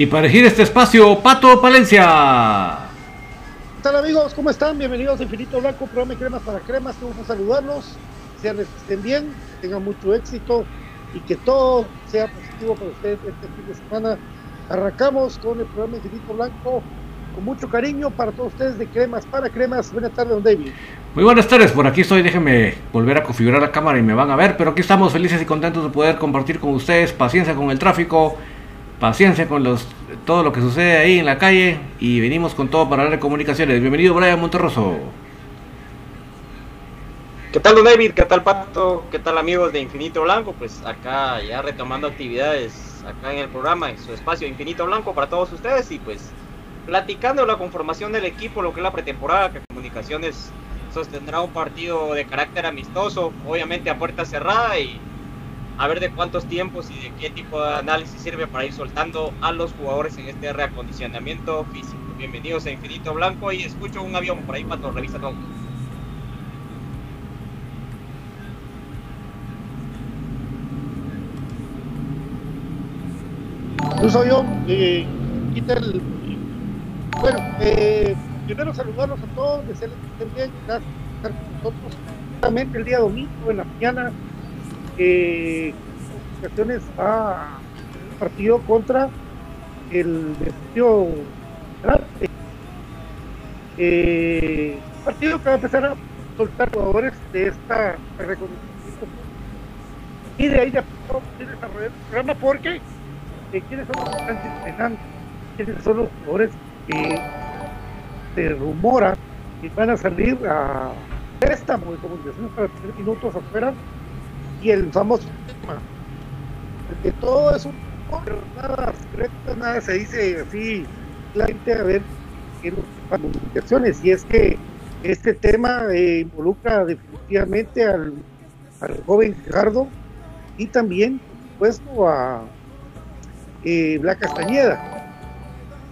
Y para elegir este espacio, Pato Palencia. ¿Qué tal amigos? ¿Cómo están? Bienvenidos a Infinito Blanco, programa de cremas para cremas. Vamos a saludarlos. Sean, estén bien, tengan mucho éxito y que todo sea positivo para ustedes este fin de semana. Arrancamos con el programa Infinito Blanco con mucho cariño para todos ustedes de Cremas para Cremas. Buenas tardes, don David. Muy buenas tardes, por aquí estoy, déjenme volver a configurar la cámara y me van a ver, pero aquí estamos felices y contentos de poder compartir con ustedes, paciencia con el tráfico, paciencia con los todo lo que sucede ahí en la calle y venimos con todo para hablar de comunicaciones. Bienvenido Brian Monterroso. ¿Qué tal, don David? ¿Qué tal, Pato? ¿Qué tal, amigos de Infinito Blanco? Pues acá ya retomando actividades acá en el programa, en su espacio Infinito Blanco para todos ustedes y pues platicando la conformación del equipo, lo que es la pretemporada, que Comunicaciones sostendrá un partido de carácter amistoso, obviamente a puerta cerrada y a ver de cuántos tiempos y de qué tipo de análisis sirve para ir soltando a los jugadores en este reacondicionamiento físico. Bienvenidos a Infinito Blanco y escucho un avión por ahí, Pato, revisa todo. Un avión, eh, el... Bueno, eh, primero saludarlos a todos, desearles que estén bien, gracias estar con nosotros. Justamente el día domingo en la mañana, eh, a un partido contra el Deportivo. Eh, partido que va a empezar a soltar jugadores de esta reconocimiento. Y de ahí ya podemos desarrollar el programa porque eh, quiénes son los quiénes son los jugadores que se rumora que van a salir a préstamo de comunicaciones para tener minutos afuera y el famoso tema porque todo es un pero nada secreto, nada se dice así claramente a ver en las comunicaciones y es que este tema eh, involucra definitivamente al, al joven Gerardo y también por supuesto a eh, Bla Castañeda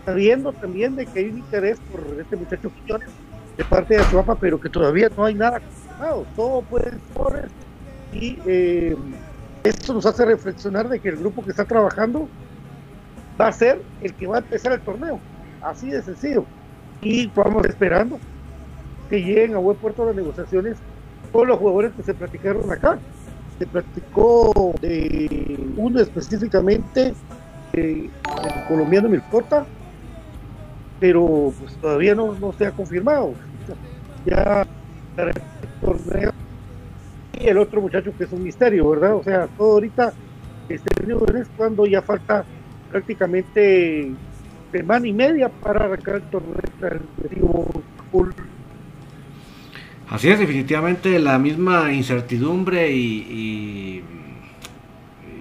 sabiendo también de que hay un interés por este muchacho Quiñones de parte de Achuapa, pero que todavía no hay nada confirmado, todo puede ser y eh, esto nos hace reflexionar de que el grupo que está trabajando va a ser el que va a empezar el torneo, así de sencillo, y vamos esperando que lleguen a buen puerto las negociaciones con los jugadores que se platicaron acá. Se platicó de uno específicamente, eh, el colombiano Milcota, pero pues todavía no, se ha confirmado. Ya el torneo y el otro muchacho que es un misterio, ¿verdad? O sea, todo ahorita este es cuando ya falta prácticamente semana y media para arrancar el torneo. Así es, definitivamente la misma incertidumbre y,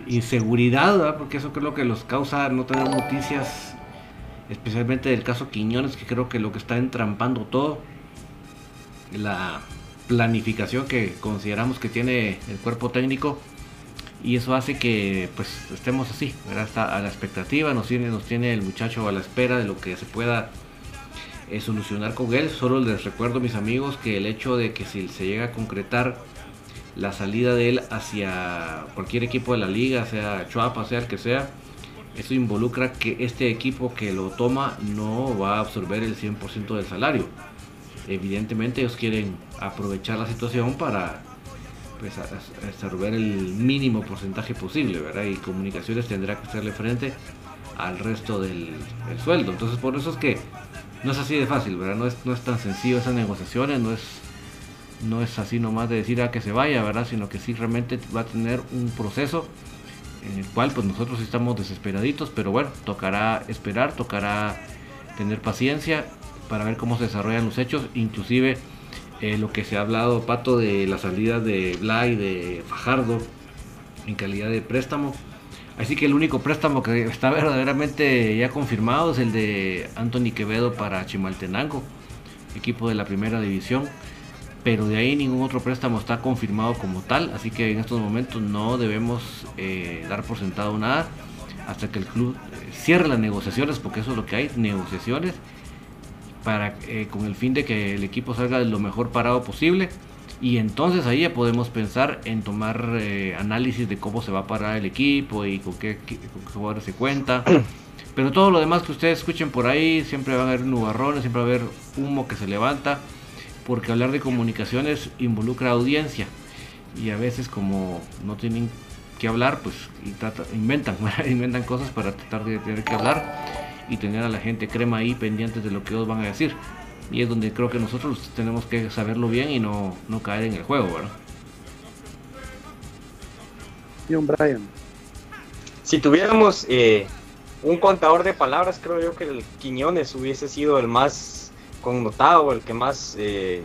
y inseguridad, ¿verdad? porque eso creo que los causa no tener noticias, especialmente del caso Quiñones, que creo que lo que está entrampando todo, la planificación que consideramos que tiene el cuerpo técnico y eso hace que pues estemos así, ¿verdad? a la expectativa, nos tiene, nos tiene el muchacho a la espera de lo que se pueda eh, solucionar con él. Solo les recuerdo mis amigos que el hecho de que si se llega a concretar la salida de él hacia cualquier equipo de la liga, sea Chuapa, sea el que sea, eso involucra que este equipo que lo toma no va a absorber el 100% del salario evidentemente ellos quieren aprovechar la situación para pues, absorber el mínimo porcentaje posible, ¿verdad? Y comunicaciones tendrá que hacerle frente al resto del, sueldo. Entonces por eso es que no es así de fácil, ¿verdad? No es, no es tan sencillo esas negociaciones, no es, no es así nomás de decir a que se vaya, ¿verdad? Sino que sí realmente va a tener un proceso en el cual pues nosotros estamos desesperaditos, pero bueno, tocará esperar, tocará tener paciencia para ver cómo se desarrollan los hechos, inclusive eh, lo que se ha hablado, Pato, de la salida de Blay, de Fajardo, en calidad de préstamo. Así que el único préstamo que está verdaderamente ya confirmado es el de Anthony Quevedo para Chimaltenango, equipo de la primera división. Pero de ahí ningún otro préstamo está confirmado como tal, así que en estos momentos no debemos eh, dar por sentado nada hasta que el club eh, cierre las negociaciones, porque eso es lo que hay, negociaciones para, eh, con el fin de que el equipo salga de lo mejor parado posible. Y entonces ahí ya podemos pensar en tomar eh, análisis de cómo se va a parar el equipo y con qué, jugadores se cuenta. Pero todo lo demás que ustedes escuchen por ahí, siempre van a haber nubarrones, siempre va a haber humo que se levanta, porque hablar de comunicaciones involucra audiencia. Y a veces como no tienen que hablar, pues inventan, inventan cosas para tratar de tener que hablar y tener a la gente crema ahí pendientes de lo que ellos van a decir. Y es donde creo que nosotros tenemos que saberlo bien y no, no caer en el juego, ¿verdad? John Brian. Si tuviéramos eh, un contador de palabras, creo yo que el Quiñones hubiese sido el más connotado, el que más eh,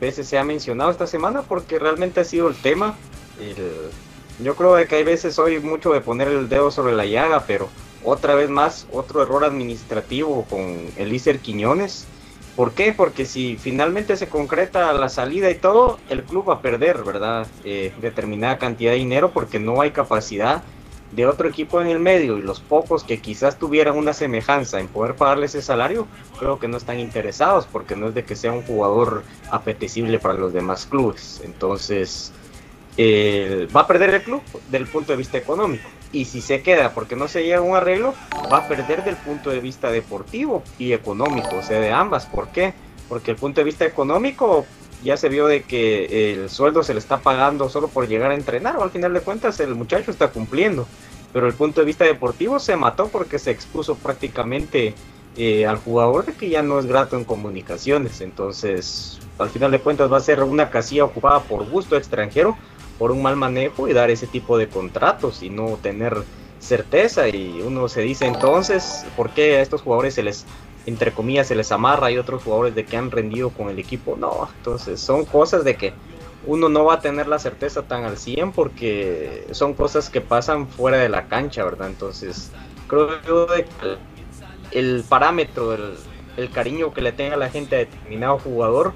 veces se ha mencionado esta semana, porque realmente ha sido el tema. yo creo que hay veces soy mucho de poner el dedo sobre la llaga, pero otra vez más, otro error administrativo con Elícer Quiñones. ¿Por qué? Porque si finalmente se concreta la salida y todo, el club va a perder, ¿verdad? Eh, determinada cantidad de dinero porque no hay capacidad de otro equipo en el medio y los pocos que quizás tuvieran una semejanza en poder pagarle ese salario, creo que no están interesados porque no es de que sea un jugador apetecible para los demás clubes. Entonces, eh, va a perder el club del punto de vista económico. Y si se queda porque no se llega a un arreglo, va a perder del punto de vista deportivo y económico, o sea, de ambas. ¿Por qué? Porque el punto de vista económico ya se vio de que el sueldo se le está pagando solo por llegar a entrenar, o al final de cuentas el muchacho está cumpliendo. Pero el punto de vista deportivo se mató porque se expuso prácticamente eh, al jugador de que ya no es grato en comunicaciones. Entonces, al final de cuentas va a ser una casilla ocupada por gusto extranjero por un mal manejo y dar ese tipo de contratos y no tener certeza. Y uno se dice entonces por qué a estos jugadores se les entre comillas se les amarra y otros jugadores de que han rendido con el equipo no entonces son cosas de que uno no va a tener la certeza tan al 100 porque son cosas que pasan fuera de la cancha verdad entonces creo que el parámetro el, el cariño que le tenga la gente a determinado jugador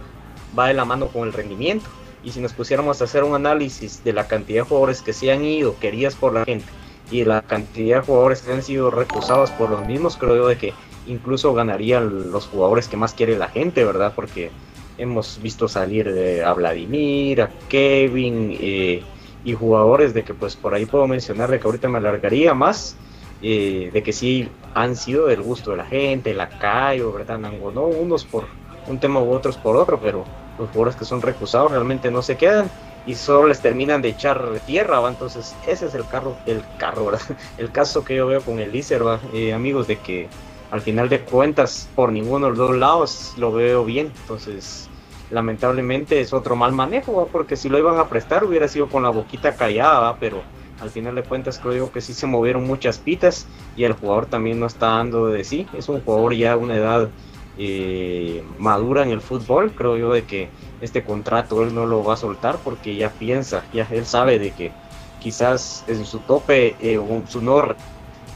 va de la mano con el rendimiento y si nos pusiéramos a hacer un análisis de la cantidad de jugadores que se han ido queridas por la gente y la cantidad de jugadores que han sido recusados por los mismos, creo de que incluso ganarían los jugadores que más quiere la gente, ¿verdad? Porque hemos visto salir a Vladimir, a Kevin eh, y jugadores de que pues por ahí puedo mencionar de que ahorita me alargaría más, eh, de que sí han sido del gusto de la gente, la Cayo, ¿verdad? no unos por un tema u otros por otro, pero los jugadores que son recusados realmente no se quedan y solo les terminan de echar tierra, ¿va? entonces ese es el carro, el carro, el caso que yo veo con el Iser, eh, amigos, de que al final de cuentas por ninguno de los dos lados lo veo bien, entonces lamentablemente es otro mal manejo, porque si lo iban a prestar hubiera sido con la boquita callada, pero al final de cuentas creo que sí se movieron muchas pitas y el jugador también no está dando de sí, es un jugador ya de una edad eh, madura en el fútbol, creo yo de que este contrato él no lo va a soltar porque ya piensa, ya él sabe de que quizás en su tope eh, su no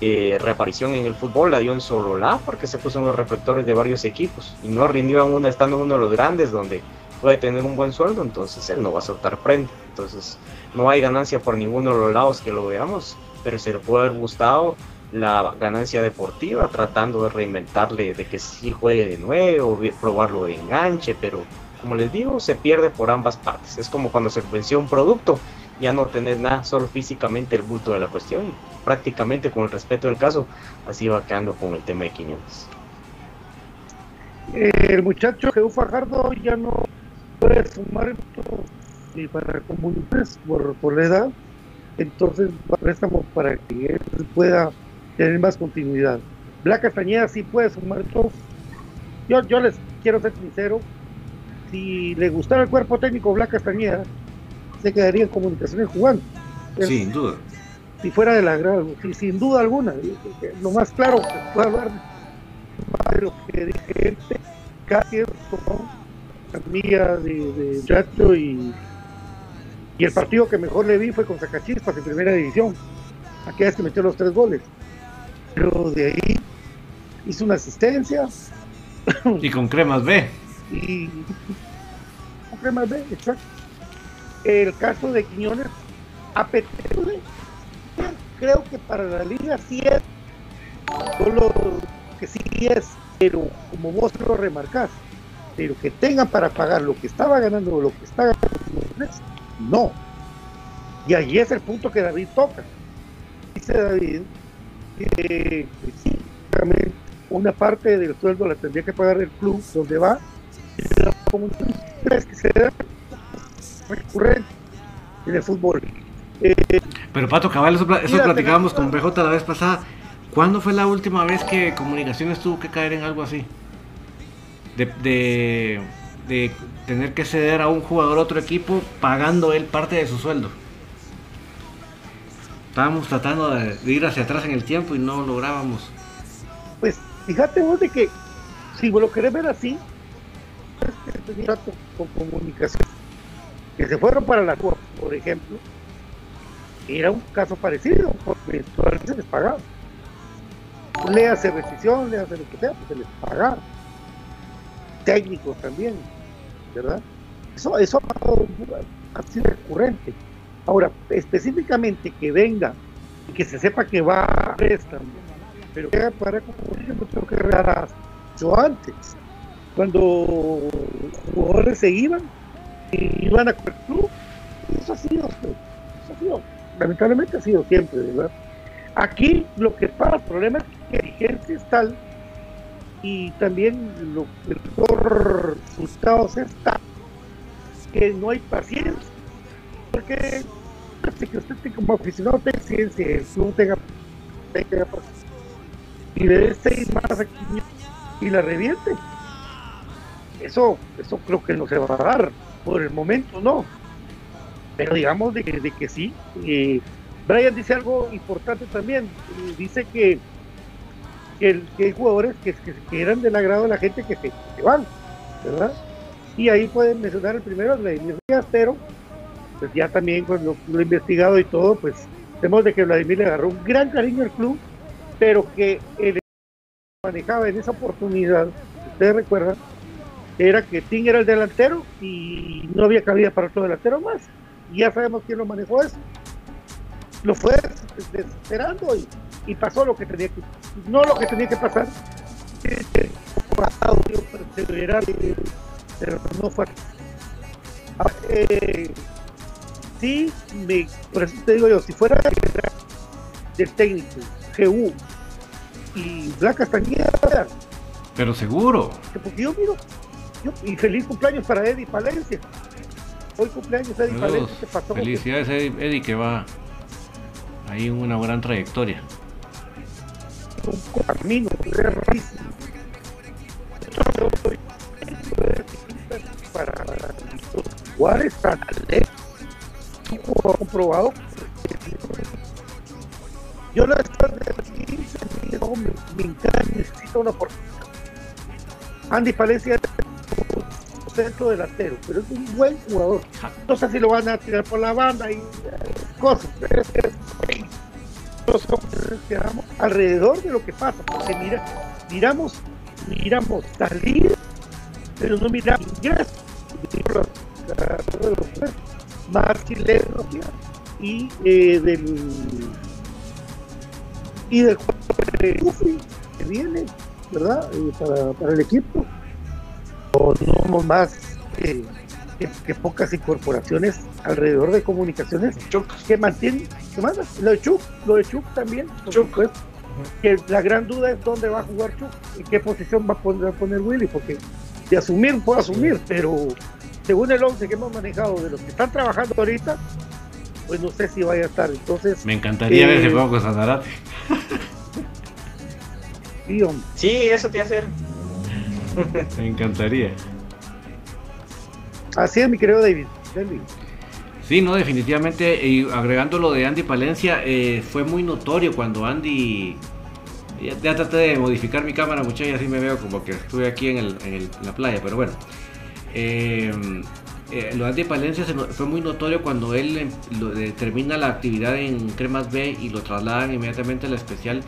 eh, reaparición en el fútbol la dio en Sololá porque se puso en los reflectores de varios equipos y no rindió aún estando en uno de los grandes donde puede tener un buen sueldo, entonces él no va a soltar prenda. Entonces no hay ganancia por ninguno de los lados que lo veamos, pero se le puede haber gustado la ganancia deportiva, tratando de reinventarle de que sí juegue de nuevo, probarlo de enganche, pero como les digo, se pierde por ambas partes. Es como cuando se venció un producto, ya no tenés nada, solo físicamente el bulto de la cuestión. prácticamente con el respeto del caso, así va quedando con el tema de Quiñones. el muchacho Jesús Fajardo ya no puede sumar ni para comunidades por, por la edad, entonces préstamo para que él pueda tener más continuidad. Black Castañeda sí puede sumar todo. Yo, yo les quiero ser sincero, si le gustara el cuerpo técnico Black Castañeda, se quedaría en comunicaciones jugando. Sin duda. Si fuera de la si, sin duda alguna, lo más claro que puedo hablar de lo que dije casi mía de, de Chacho y, y el partido que mejor le vi fue con Zacachispas en primera división, aquella vez que metió los tres goles pero de ahí hizo una asistencia. Y con cremas B. Y con cremas B, exacto. El caso de Quiñones, apetece, creo que para la liga sí es, solo que sí es, pero como vos lo remarcás, pero que tengan para pagar lo que estaba ganando o lo que está ganando, no. Y ahí es el punto que David toca. Dice David sí, una parte del sueldo la tendría que pagar el club donde va, que se da recurrente en el fútbol. Eh, Pero Pato Cabal, eso, platicábamos con BJ la vez pasada. ¿Cuándo fue la última vez que Comunicaciones tuvo que caer en algo así? de, de, tener que ceder a un jugador a otro equipo pagando él parte de su sueldo. Estábamos tratando de, ir hacia atrás en el tiempo y no lográbamos. Pues fíjate vos de que si vos lo querés ver así, este con comunicación que se fueron para la Corte, por ejemplo, era un caso parecido, porque todavía se les pagaba. Le hace rescisión, le hace lo que sea, pues se les pagaba. Técnicos también, ¿verdad? Eso, eso ha sido recurrente. Ahora, específicamente que venga y que se sepa que va a préstamo, pero que para como yo tengo que regalar yo antes, cuando los jugadores se iban, y iban a club, eso ha sido, eso ha sido lamentablemente ha sido siempre, ¿verdad? Aquí lo que pasa, el problema es que la vigencia es tal y también lo que los resultados está que no hay paciencia, porque que usted como aficionado tenga ciencia, el club tenga, y le dé seis más aquí y la reviente. Eso, eso creo que no se va a dar, por el momento no pero digamos de, de que sí. Eh, Brian dice algo importante también, eh, dice que, que, hay jugadores que, que, eran del agrado de la gente que se, van, ¿verdad? Y ahí pueden mencionar el primero, Vladimir Díaz, pero pues ya también cuando lo, he investigado y todo, pues vemos de que Vladimir le agarró un gran cariño al club, pero que él manejaba en esa oportunidad, ustedes recuerdan, era que Ting era el delantero y no había cabida para otro delantero más ya sabemos quién lo manejó eso. Lo fue desesperando y, pasó lo que tenía que, no lo que tenía que pasar, pero no fue. Ah, eh, sí, me, por eso te digo yo, si fuera del técnico, GU y Blanca Castañeda, pero seguro. Porque yo miro, y feliz cumpleaños para Eddie Palencia. Hoy cumpleaños Eddie Palencia. pasó Felicidades Eddie, que va ahí en una gran trayectoria. Un camino. Para Juárez un juego comprobado. Yo la después de 15 me, encanta, necesito una oportunidad. Andy Palencia centro delantero, pero es un buen jugador. No sé si lo van a tirar por la banda y eh, cosas. Nosotros quedamos alrededor de lo que pasa, porque mira, miramos, miramos salir, pero no miramos ingresos. Más chilenos y eh, del y del que viene, ¿verdad? Eh, para, para el equipo. No más que, pocas incorporaciones alrededor de comunicaciones. Que mantienen, Lo de Chuk, lo de Chuk también, por Que la gran duda es dónde va a jugar Chuk, en qué posición va a poner, poner Willy, porque de asumir puedo asumir, pero según el 11 que hemos manejado de los que están trabajando ahorita, pues no sé si vaya a estar. Entonces, me encantaría ver si juego con Sanarate. sí, eso te hace Me encantaría. Así es, mi querido David. Sí, no, definitivamente. Y agregando lo de Andy Palencia, eh, fue muy notorio cuando Andy. Ya, traté de modificar mi cámara, muchachos, así me veo como que estuve aquí en, la playa, pero bueno. Eh, eh, lo de Andy Palencia fue muy notorio cuando él em, termina la actividad en Cremas B y lo trasladan inmediatamente a la especial.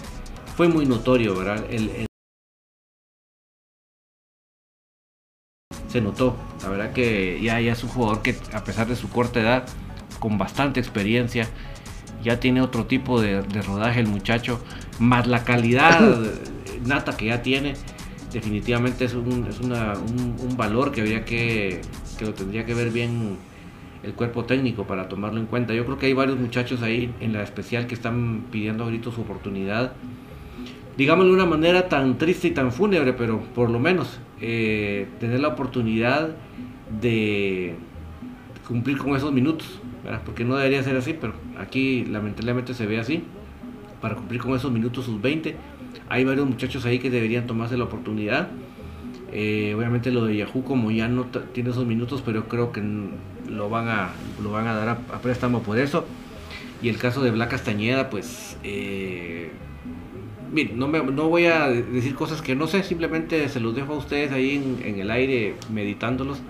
Fue muy notorio, ¿verdad? el se notó. La verdad que ya, ya es un jugador que a pesar de su corta edad, con bastante experiencia, ya tiene otro tipo de, rodaje el muchacho, más la calidad nata que ya tiene, definitivamente es un, es un, valor que habría que, que lo tendría que ver bien el cuerpo técnico para tomarlo en cuenta. Yo creo que hay varios muchachos ahí en la especial que están pidiendo ahorita su oportunidad digámoslo de una manera tan triste y tan fúnebre, pero por lo menos eh, tener la oportunidad de cumplir con esos minutos, porque no debería ser así, pero aquí lamentablemente se ve así, para cumplir con esos minutos sus 20. Hay varios muchachos ahí que deberían tomarse la oportunidad Eh, obviamente lo de Yahoo como ya no tiene esos minutos, pero creo que lo van a, lo van a dar a, préstamo por eso. Y el caso de Black Castañeda, pues... Eh, no, me, no voy a decir cosas que no sé, simplemente se los dejo a ustedes ahí en, el aire meditándolos.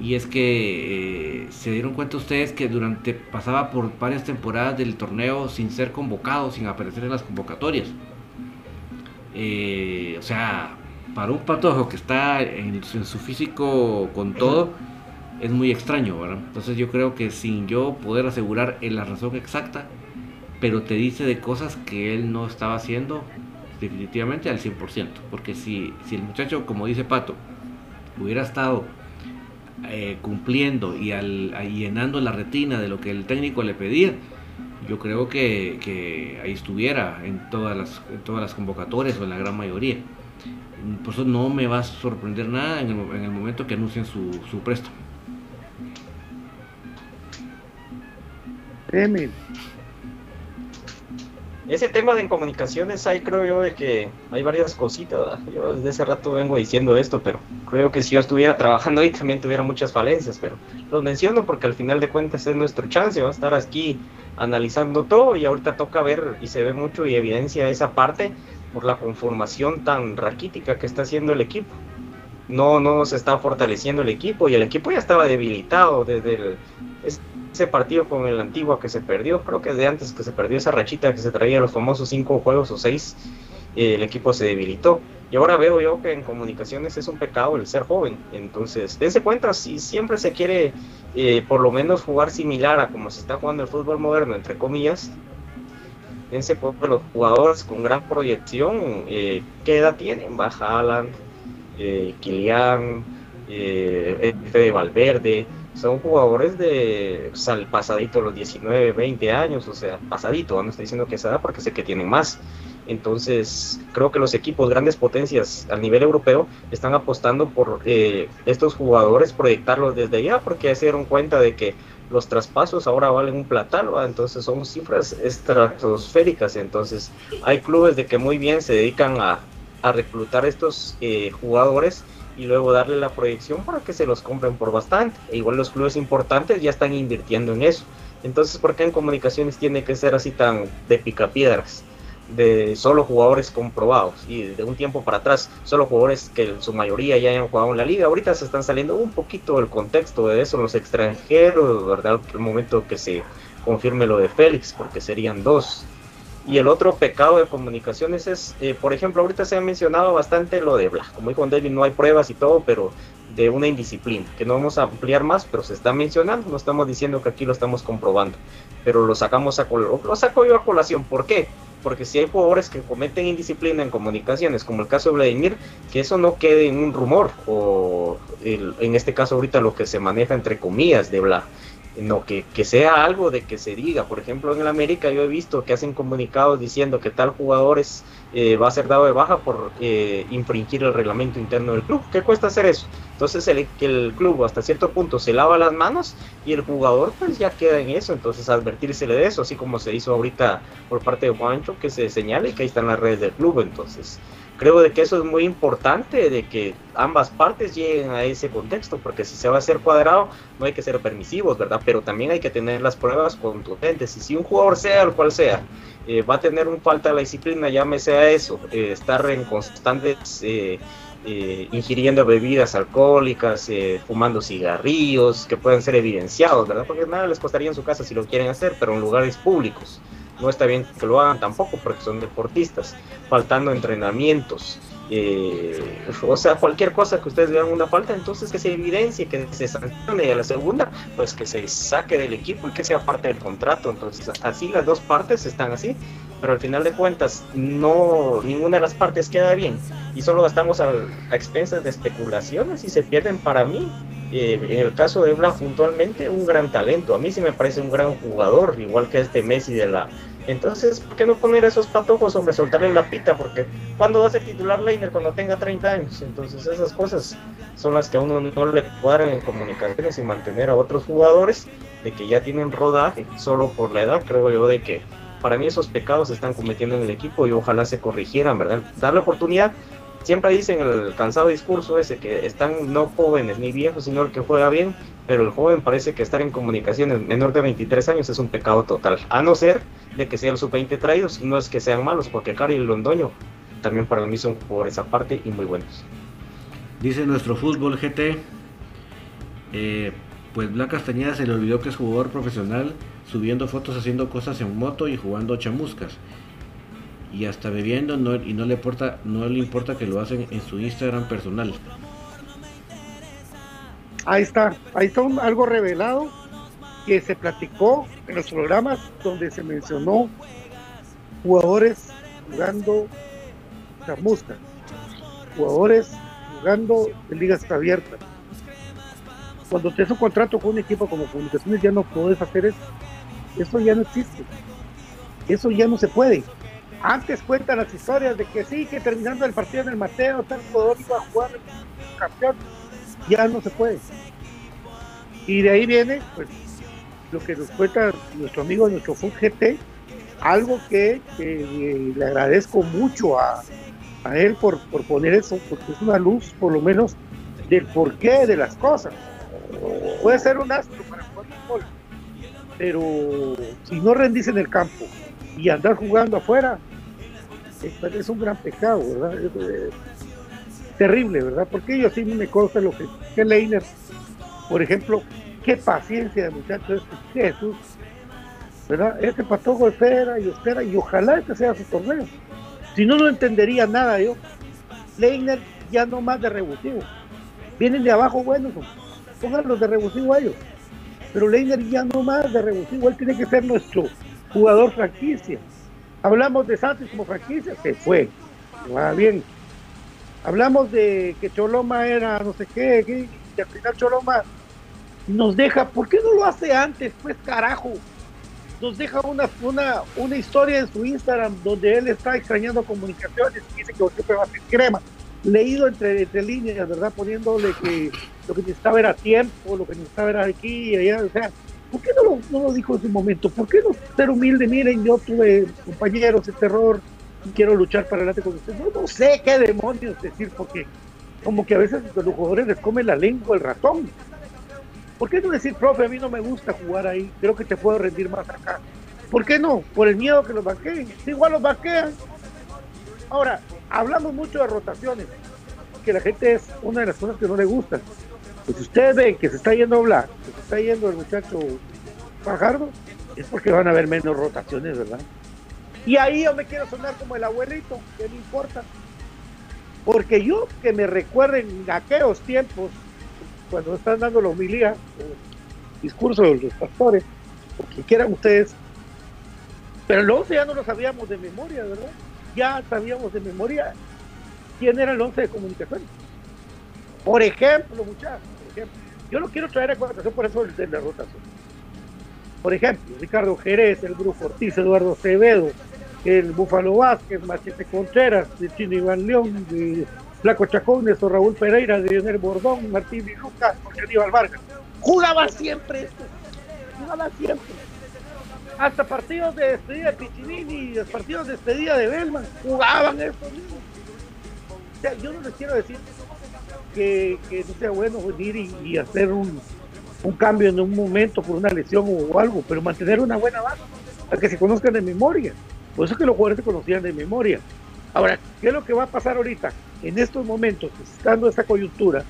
Y es que eh, se dieron cuenta ustedes que durante pasaba por varias temporadas del torneo sin ser convocado, sin aparecer en las convocatorias. O sea, para un patojo que está en, su físico con todo, es muy extraño, ¿verdad? Entonces yo creo que sin yo poder asegurar la razón exacta, pero te dice de cosas que él no estaba haciendo definitivamente al 100%, porque si, si el muchacho, como dice Pato, hubiera estado eh, cumpliendo y, al, llenando la retina de lo que el técnico le pedía, yo creo que, ahí estuviera en todas, las, en todas las convocatorias o en la gran mayoría por eso no me va a sorprender nada en el, momento que anuncien su, su préstamo. Ese tema de comunicaciones, ahí creo yo de que hay varias cositas. Yo desde ese rato vengo diciendo esto, pero creo que si yo estuviera trabajando ahí también tuviera muchas falencias. Pero los menciono porque al final de cuentas es nuestro chance. Va a estar aquí analizando todo y ahorita toca ver y se ve mucho y evidencia esa parte por la conformación tan raquítica que está haciendo el equipo. No, no se está fortaleciendo el equipo y el equipo ya estaba debilitado desde ese partido con el antiguo que se perdió. Creo que desde antes que se perdió esa rachita que se traía los famosos cinco juegos o seis, eh, el equipo se debilitó. Y ahora veo yo que en comunicaciones es un pecado el ser joven. Entonces, dense cuenta, si siempre se quiere eh, por lo menos jugar similar a como se está jugando el fútbol moderno, entre comillas, Fíjense por los jugadores con gran proyección, eh, ¿qué edad tienen? Baja Alan, eh, Kilian, eh, Fede Valverde, son jugadores de o sea, pasadito los 19, 20 años, o sea, pasadito, no estoy diciendo que esa edad porque sé que tienen más. Entonces, creo que los equipos, grandes potencias a nivel europeo, están apostando por eh, estos jugadores, proyectarlos desde ya, porque se dieron cuenta de que los traspasos ahora valen un platal, entonces son cifras estratosféricas, entonces hay clubes de que muy bien se dedican a, reclutar estos eh, jugadores y luego darle la proyección para que se los compren por bastante. E igual los clubes importantes ya están invirtiendo en eso. Entonces, ¿por qué en comunicaciones tiene que ser así tan de picapiedras? de solo jugadores comprobados y de un tiempo para atrás solo jugadores que su mayoría ya hayan jugado en la liga ahorita se están saliendo un poquito del contexto de eso los extranjeros verdad el momento que se confirme lo de Félix porque serían dos y el otro pecado de comunicaciones es eh, por ejemplo ahorita se ha mencionado bastante lo de Bla como dijo David no hay pruebas y todo pero de una indisciplina que no vamos a ampliar más pero se está mencionando no estamos diciendo que aquí lo estamos comprobando pero lo sacamos a lo saco yo a colación ¿por qué? porque si hay jugadores que cometen indisciplina en comunicaciones, como el caso de Vladimir, que eso no quede en un rumor, o en este caso ahorita lo que se maneja entre comillas de Bla, no, que, que, sea algo de que se diga. Por ejemplo, en el América yo he visto que hacen comunicados diciendo que tal jugador es, eh, va a ser dado de baja por eh, infringir el reglamento interno del club. ¿Qué cuesta hacer eso? Entonces el, que el club hasta cierto punto se lava las manos y el jugador pues ya queda en eso. Entonces advertírsele de eso, así como se hizo ahorita por parte de Juancho, que se señale que ahí están las redes del club. Entonces creo de que eso es muy importante, de que ambas partes lleguen a ese contexto, porque si se va a hacer cuadrado, no hay que ser permisivos, ¿verdad? Pero también hay que tener las pruebas contundentes. Y si un jugador, sea el cual sea, eh, va a tener un falta de la disciplina, llámese a eso, eh, estar en constantes... Eh, ingiriendo bebidas alcohólicas, fumando cigarrillos, que pueden ser evidenciados, ¿verdad? Porque nada les costaría en su casa si lo quieren hacer, pero en lugares públicos no está bien que lo hagan tampoco porque son deportistas, faltando entrenamientos. Eh, o sea, cualquier cosa que ustedes vean una falta, entonces que se evidencie, que se sancione y a la segunda, pues que se saque del equipo y que sea parte del contrato. Entonces, así las dos partes están así, pero al final de cuentas, no ninguna de las partes queda bien y solo gastamos a, expensas de especulaciones y se pierden para mí. Eh, en el caso de Blanc puntualmente, un gran talento. A mí sí me parece un gran jugador, igual que este Messi de la entonces, ¿por qué no poner esos patojos, hombre, soltarle la pita? Porque ¿cuándo va a ser titular Leiner cuando tenga 30 años? Entonces, esas cosas son las que a uno no le cuadran en comunicaciones y mantener a otros jugadores de que ya tienen rodaje solo por la edad. Creo yo de que para mí esos pecados se están cometiendo en el equipo y ojalá se corrigieran, ¿verdad? Darle oportunidad siempre dicen el cansado discurso ese que están no jóvenes ni viejos, sino el que juega bien, pero el joven parece que estar en comunicaciones menor de 23 años es un pecado total, a no ser de que sean los sub-20 traídos, no es que sean malos, porque Cari y Londoño también para mí son por esa parte y muy buenos. Dice nuestro fútbol GT, eh, pues Blanca Castañeda se le olvidó que es jugador profesional, subiendo fotos haciendo cosas en moto y jugando chamuscas. Y hasta bebiendo y no le, importa, no le importa que lo hacen en su Instagram personal. Ahí está, ahí está algo revelado que se platicó en los programas donde se mencionó jugadores jugando chamuscas, jugadores jugando en ligas abiertas. Cuando te un contrato con un equipo como Comunicaciones ya no puedes hacer eso. Eso ya no existe. Eso ya no se puede. Antes cuentan las historias de que sí, que terminando el partido en el Mateo, tal jugador iba a jugar campeón. Ya no se puede. Y de ahí viene, pues, lo que nos cuenta nuestro amigo, nuestro Food GT, algo que, le agradezco mucho a, a él por, por, poner eso, porque es una luz, por lo menos, del porqué de las cosas. Puede ser un astro para jugar fútbol, pero si no rendís en el campo y andar jugando afuera, es, un gran pecado, ¿verdad? Es, terrible, ¿verdad? Porque yo sí me consta lo que, que Leiner, por ejemplo, qué paciencia de muchachos, este Jesús, ¿verdad? Este patojo espera y espera y ojalá este sea su torneo. Si no, no entendería nada yo. Leiner ya no más de revulsivo. Vienen de abajo buenos, los de revulsivo a ellos. Pero Leiner ya no más de revulsivo, él tiene que ser nuestro jugador franquicia. Hablamos de Santos como franquicia, se fue. Va bien. Hablamos de que Choloma era no sé qué, que al final Choloma nos deja, ¿por qué no lo hace antes? Pues carajo. Nos deja una, una, una historia en su Instagram donde él está extrañando comunicaciones y dice que siempre va a ser crema. Leído entre, entre líneas, ¿verdad? Poniéndole que lo que necesitaba era tiempo, lo que necesitaba era aquí y allá, o sea, ¿por qué no lo, dijo en su momento? ¿Por qué no ser humilde? Miren, yo tuve compañeros de terror y quiero luchar para adelante con ustedes. No, no sé qué demonios decir, porque como que a veces los jugadores les come la lengua el ratón. ¿Por qué no decir, profe, a mí no me gusta jugar ahí, creo que te puedo rendir más acá? ¿Por qué no? Por el miedo que los banqueen. igual los banquean. Ahora, hablamos mucho de rotaciones, que la gente es una de las cosas que no le gusta. Pues si ustedes ven que se está yendo a hablar, está yendo el muchacho Fajardo, es porque van a haber menos rotaciones, ¿verdad? Y ahí yo me quiero sonar como el abuelito, que no importa. Porque yo que me recuerden aquellos tiempos cuando están dando la homilía, el discurso de los pastores, o que quieran ustedes, pero el 11 ya no lo sabíamos de memoria, ¿verdad? Ya sabíamos de memoria quién era el 11 de comunicación. Por ejemplo, muchachos, por ejemplo, yo no quiero traer a cuentación por eso de la rotación. Por ejemplo, Ricardo Jerez, el Grupo Ortiz, Eduardo Acevedo, el Búfalo Vázquez, Machete Contreras, el Chino Iván León, Flaco Chacón, Néstor Raúl Pereira, Dionel Bordón, Martín Lucas, Jorge Aníbal Vargas. Jugaban siempre esto. Jugaban siempre. Hasta partidos de despedida de Piccinini, los partidos de despedida de Belman, jugaban esto O sea, yo no les quiero decir que, no sea bueno venir y, hacer un, cambio en un momento por una lesión o, algo, pero mantener una buena base, para que se conozcan de memoria. Por eso es que los jugadores se conocían de memoria. Ahora, ¿qué es lo que va a pasar ahorita? En estos momentos, estando esta coyuntura,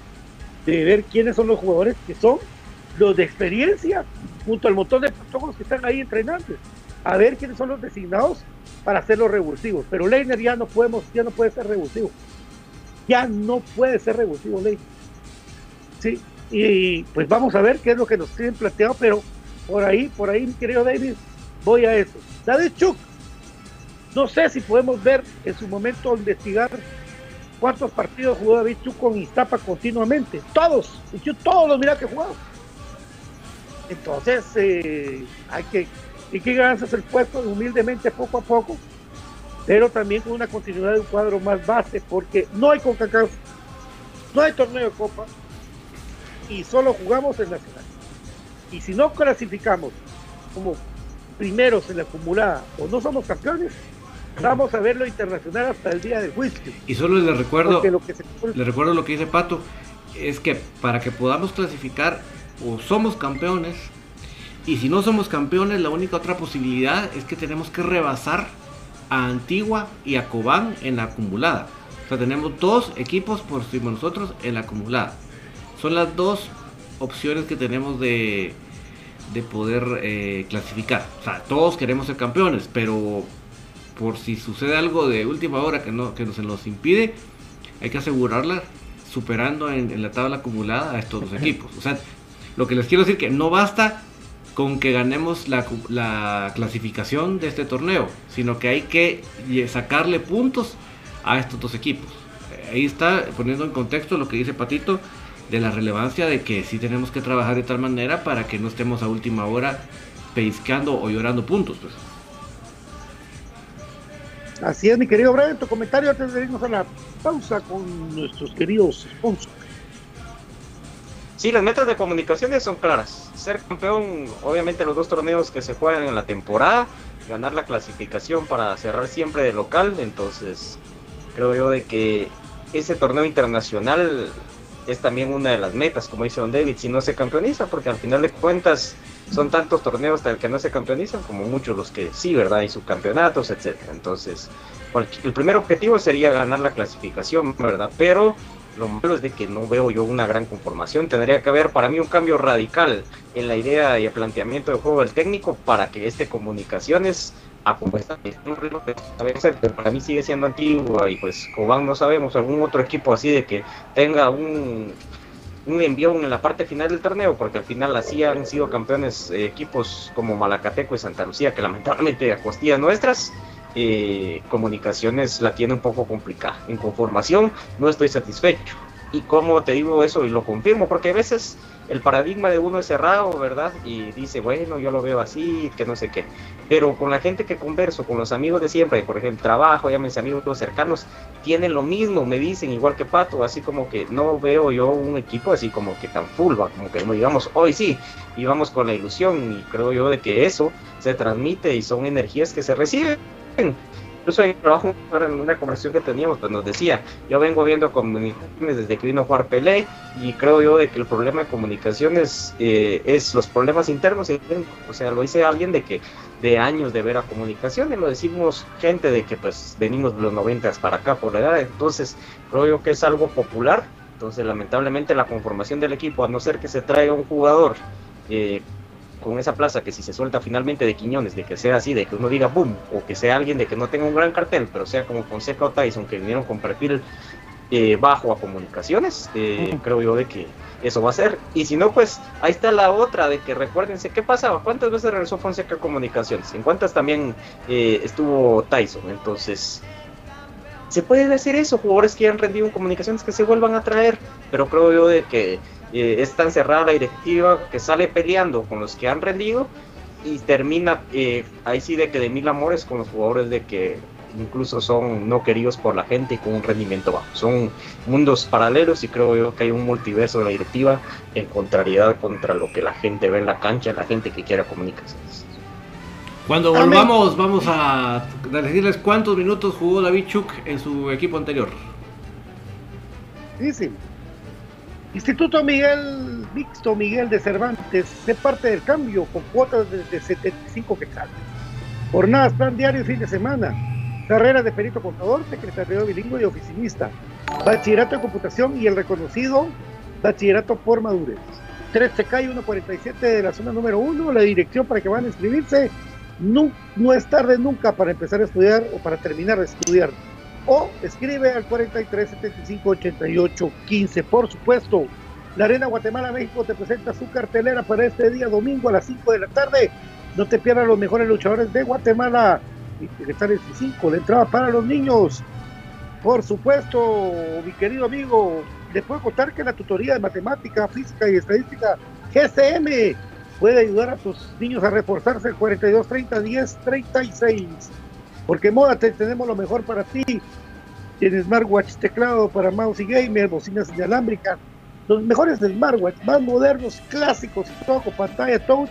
de ver quiénes son los jugadores que son los de experiencia, junto al montón de patojos que están ahí entrenando, a ver quiénes son los designados para hacer los revulsivos. Pero Leiner ya no podemos, ya no puede ser revulsivo. Ya no puede ser revulsivo Leiner. Sí, y pues vamos a ver qué es lo que nos tienen planteado, pero por ahí, por ahí, mi querido David, voy a eso. David Chuk, no sé si podemos ver en su momento investigar cuántos partidos jugó David Chu con Iztapa continuamente. Todos. Yo todos los mira que jugado. Entonces, eh, hay que, hay que ganarse el puesto humildemente poco a poco, pero también con una continuidad de un cuadro más base, porque no hay CONCACAF, no hay torneo de Copa, y solo jugamos en Nacional. Y si no clasificamos como primeros en la acumulada o no somos campeones, vamos a ver lo internacional hasta el día del juicio. Y solo les recuerdo, lo que les recuerdo lo que dice Pato, es que para que podamos clasificar o somos campeones, y si no somos campeones, la única otra posibilidad es que tenemos que rebasar a Antigua y a Cobán en la acumulada. O sea, tenemos dos equipos por encima nosotros en la acumulada. Son las dos opciones que tenemos de, de poder eh, clasificar. O sea, todos queremos ser campeones, pero por si sucede algo de última hora que, no, que nos, nos impide, hay que asegurarla superando en, la tabla acumulada a estos dos equipos. O sea, lo que les quiero decir que no basta con que ganemos la, la, clasificación de este torneo, sino que hay que sacarle puntos a estos dos equipos. Ahí está poniendo en contexto lo que dice Patito de la relevancia de que sí tenemos que trabajar de tal manera para que no estemos a última hora peisqueando o llorando puntos. Pues. Así es, mi querido Brian, tu comentario antes de irnos a la pausa con nuestros queridos sponsors. Sí, las metas de comunicaciones son claras. Ser campeón, obviamente los dos torneos que se juegan en la temporada, ganar la clasificación para cerrar siempre de local, entonces creo yo de que ese torneo internacional es también una de las metas, como dice Don David, si no se campeoniza, porque al final de cuentas son tantos torneos del que no se campeonizan como muchos los que sí, ¿verdad? Y subcampeonatos, etcétera. Entonces, el primer objetivo sería ganar la clasificación, ¿verdad? Pero lo malo es de que no veo yo una gran conformación. Tendría que haber para mí un cambio radical en la idea y el planteamiento de juego del técnico para que este comunicaciones a como está para mí sigue siendo antiguo y pues Cobán no sabemos algún otro equipo así de que tenga un un envión en la parte final del torneo, porque al final así han sido campeones eh, equipos como Malacateco y Santa Lucía, que lamentablemente a costillas nuestras, eh, comunicaciones la tiene un poco complicada. En conformación no estoy satisfecho. Y como te digo eso y lo confirmo, porque a veces el paradigma de uno es cerrado, ¿verdad? Y dice, bueno, yo lo veo así, que no sé qué. Pero con la gente que converso, con los amigos de siempre, por ejemplo, trabajo, mis amigos cercanos, tienen lo mismo, me dicen igual que Pato, así como que no veo yo un equipo así como que tan full, como que digamos, hoy sí, y vamos con la ilusión, y creo yo de que eso se transmite y son energías que se reciben incluso en trabajo en una conversación que teníamos, pues nos decía, yo vengo viendo comunicaciones desde que vino a jugar Pelé y creo yo de que el problema de comunicaciones eh, es los problemas internos, o sea, lo dice alguien de que de años de ver a comunicaciones, lo decimos gente de que pues venimos de los noventas para acá por la edad, entonces creo yo que es algo popular, entonces lamentablemente la conformación del equipo, a no ser que se traiga un jugador eh, con esa plaza que si se suelta finalmente de Quiñones, de que sea así, de que uno diga boom, o que sea alguien de que no tenga un gran cartel, pero sea como Fonseca o Tyson, que vinieron con perfil eh, bajo a comunicaciones, eh, creo yo de que eso va a ser. Y si no, pues ahí está la otra de que recuérdense qué pasaba, cuántas veces regresó Fonseca a comunicaciones, en cuántas también eh, estuvo Tyson, entonces se puede decir eso, jugadores que han rendido en comunicaciones que se vuelvan a traer, pero creo yo de que eh, es tan cerrada la directiva que sale peleando con los que han rendido y termina eh, ahí sí de que de mil amores con los jugadores de que incluso son no queridos por la gente y con un rendimiento bajo. Son mundos paralelos y creo yo que hay un multiverso de la directiva en contrariedad contra lo que la gente ve en la cancha, la gente que quiera comunicarse. Cuando volvamos vamos a decirles cuántos minutos jugó David Chuk en su equipo anterior. Sí, sí. Instituto Miguel Mixto Miguel de Cervantes, sé parte del cambio con cuotas de, 75 quetzales. Jornadas, plan diario y fin de semana. Carrera de perito contador, secretario bilingüe y oficinista. Bachillerato en computación y el reconocido bachillerato por madurez. 13 calle 147 de la zona número 1, la dirección para que van a inscribirse. No, no es tarde nunca para empezar a estudiar o para terminar de estudiar o escribe al 43 75 88 15. Por supuesto, la Arena Guatemala México te presenta su cartelera para este día domingo a las 5 de la tarde. No te pierdas los mejores luchadores de Guatemala. Están en 5, la entrada para los niños. Por supuesto, mi querido amigo, le puedo contar que la tutoría de matemática, física y estadística GCM puede ayudar a tus niños a reforzarse el 42 30 10 36 porque Moda tenemos lo mejor para ti. Tienes smartwatch, teclado para mouse y gamer, bocinas inalámbricas, los mejores smartwatch, más modernos, clásicos, todo con pantalla touch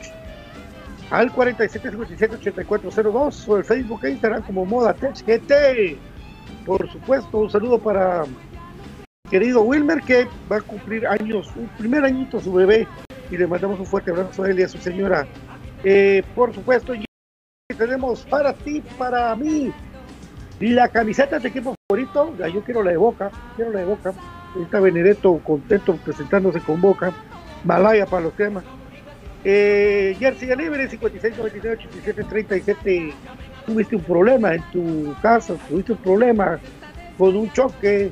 al 4757-8402 o el Facebook e Instagram como Moda Tech GT. Por supuesto, un saludo para querido Wilmer que va a cumplir años, un primer añito su bebé y le mandamos un fuerte abrazo a él y a su señora. Eh, por supuesto, tenemos para ti, para mí, la camiseta de equipo favorito. Yo quiero la de Boca, quiero la de Boca. Está Benedetto contento presentándose con Boca. Malaya para los temas. Eh, Jersey Delivery 56 99 87 37. Tuviste un problema en tu casa, tuviste un problema con un choque,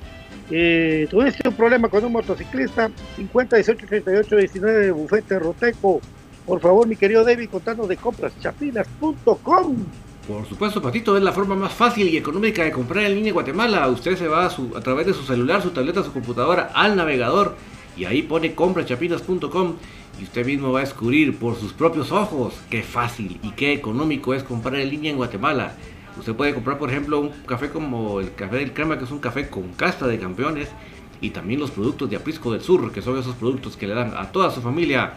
eh, tuviste un problema con un motociclista. 50 18 38 19 de Bufete Roteco. Por favor, mi querido David, contanos de compraschapinas.com. Por supuesto, Patito, es la forma más fácil y económica de comprar en línea en Guatemala. Usted se va a, través de su celular, su tableta, su computadora al navegador y ahí pone compraschapinas.com y usted mismo va a descubrir por sus propios ojos qué fácil y qué económico es comprar en línea en Guatemala. Usted puede comprar, por ejemplo, un café como el café del crema, que es un café con casta de campeones, y también los productos de Aprisco del Sur, que son esos productos que le dan a toda su familia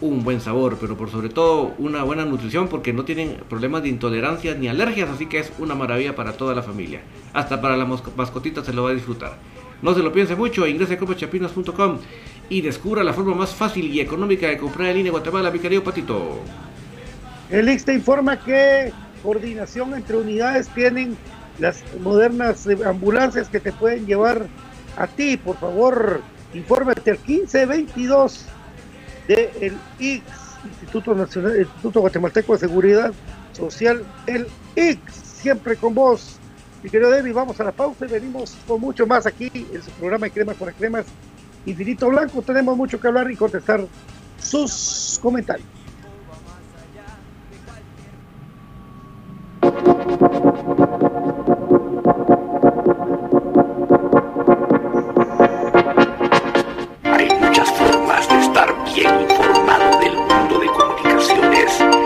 un buen sabor, pero por sobre todo una buena nutrición porque no tienen problemas de intolerancia ni alergias, así que es una maravilla para toda la familia. Hasta para la mascotita se lo va a disfrutar. No se lo piense mucho, ingrese a comprachapinas.com y descubra la forma más fácil y económica de comprar en línea Guatemala, mi querido Patito. El te informa que coordinación entre unidades tienen las modernas ambulancias que te pueden llevar a ti. Por favor, infórmate al 1522 del de Instituto Nacional, Instituto Guatemalteco de Seguridad Social, el IX, siempre con vos. Mi querido David, vamos a la pausa y venimos con mucho más aquí en su programa de Cremas para Cremas Infinito Blanco. Tenemos mucho que hablar y contestar sus comentarios. bien informado del mundo de comunicaciones.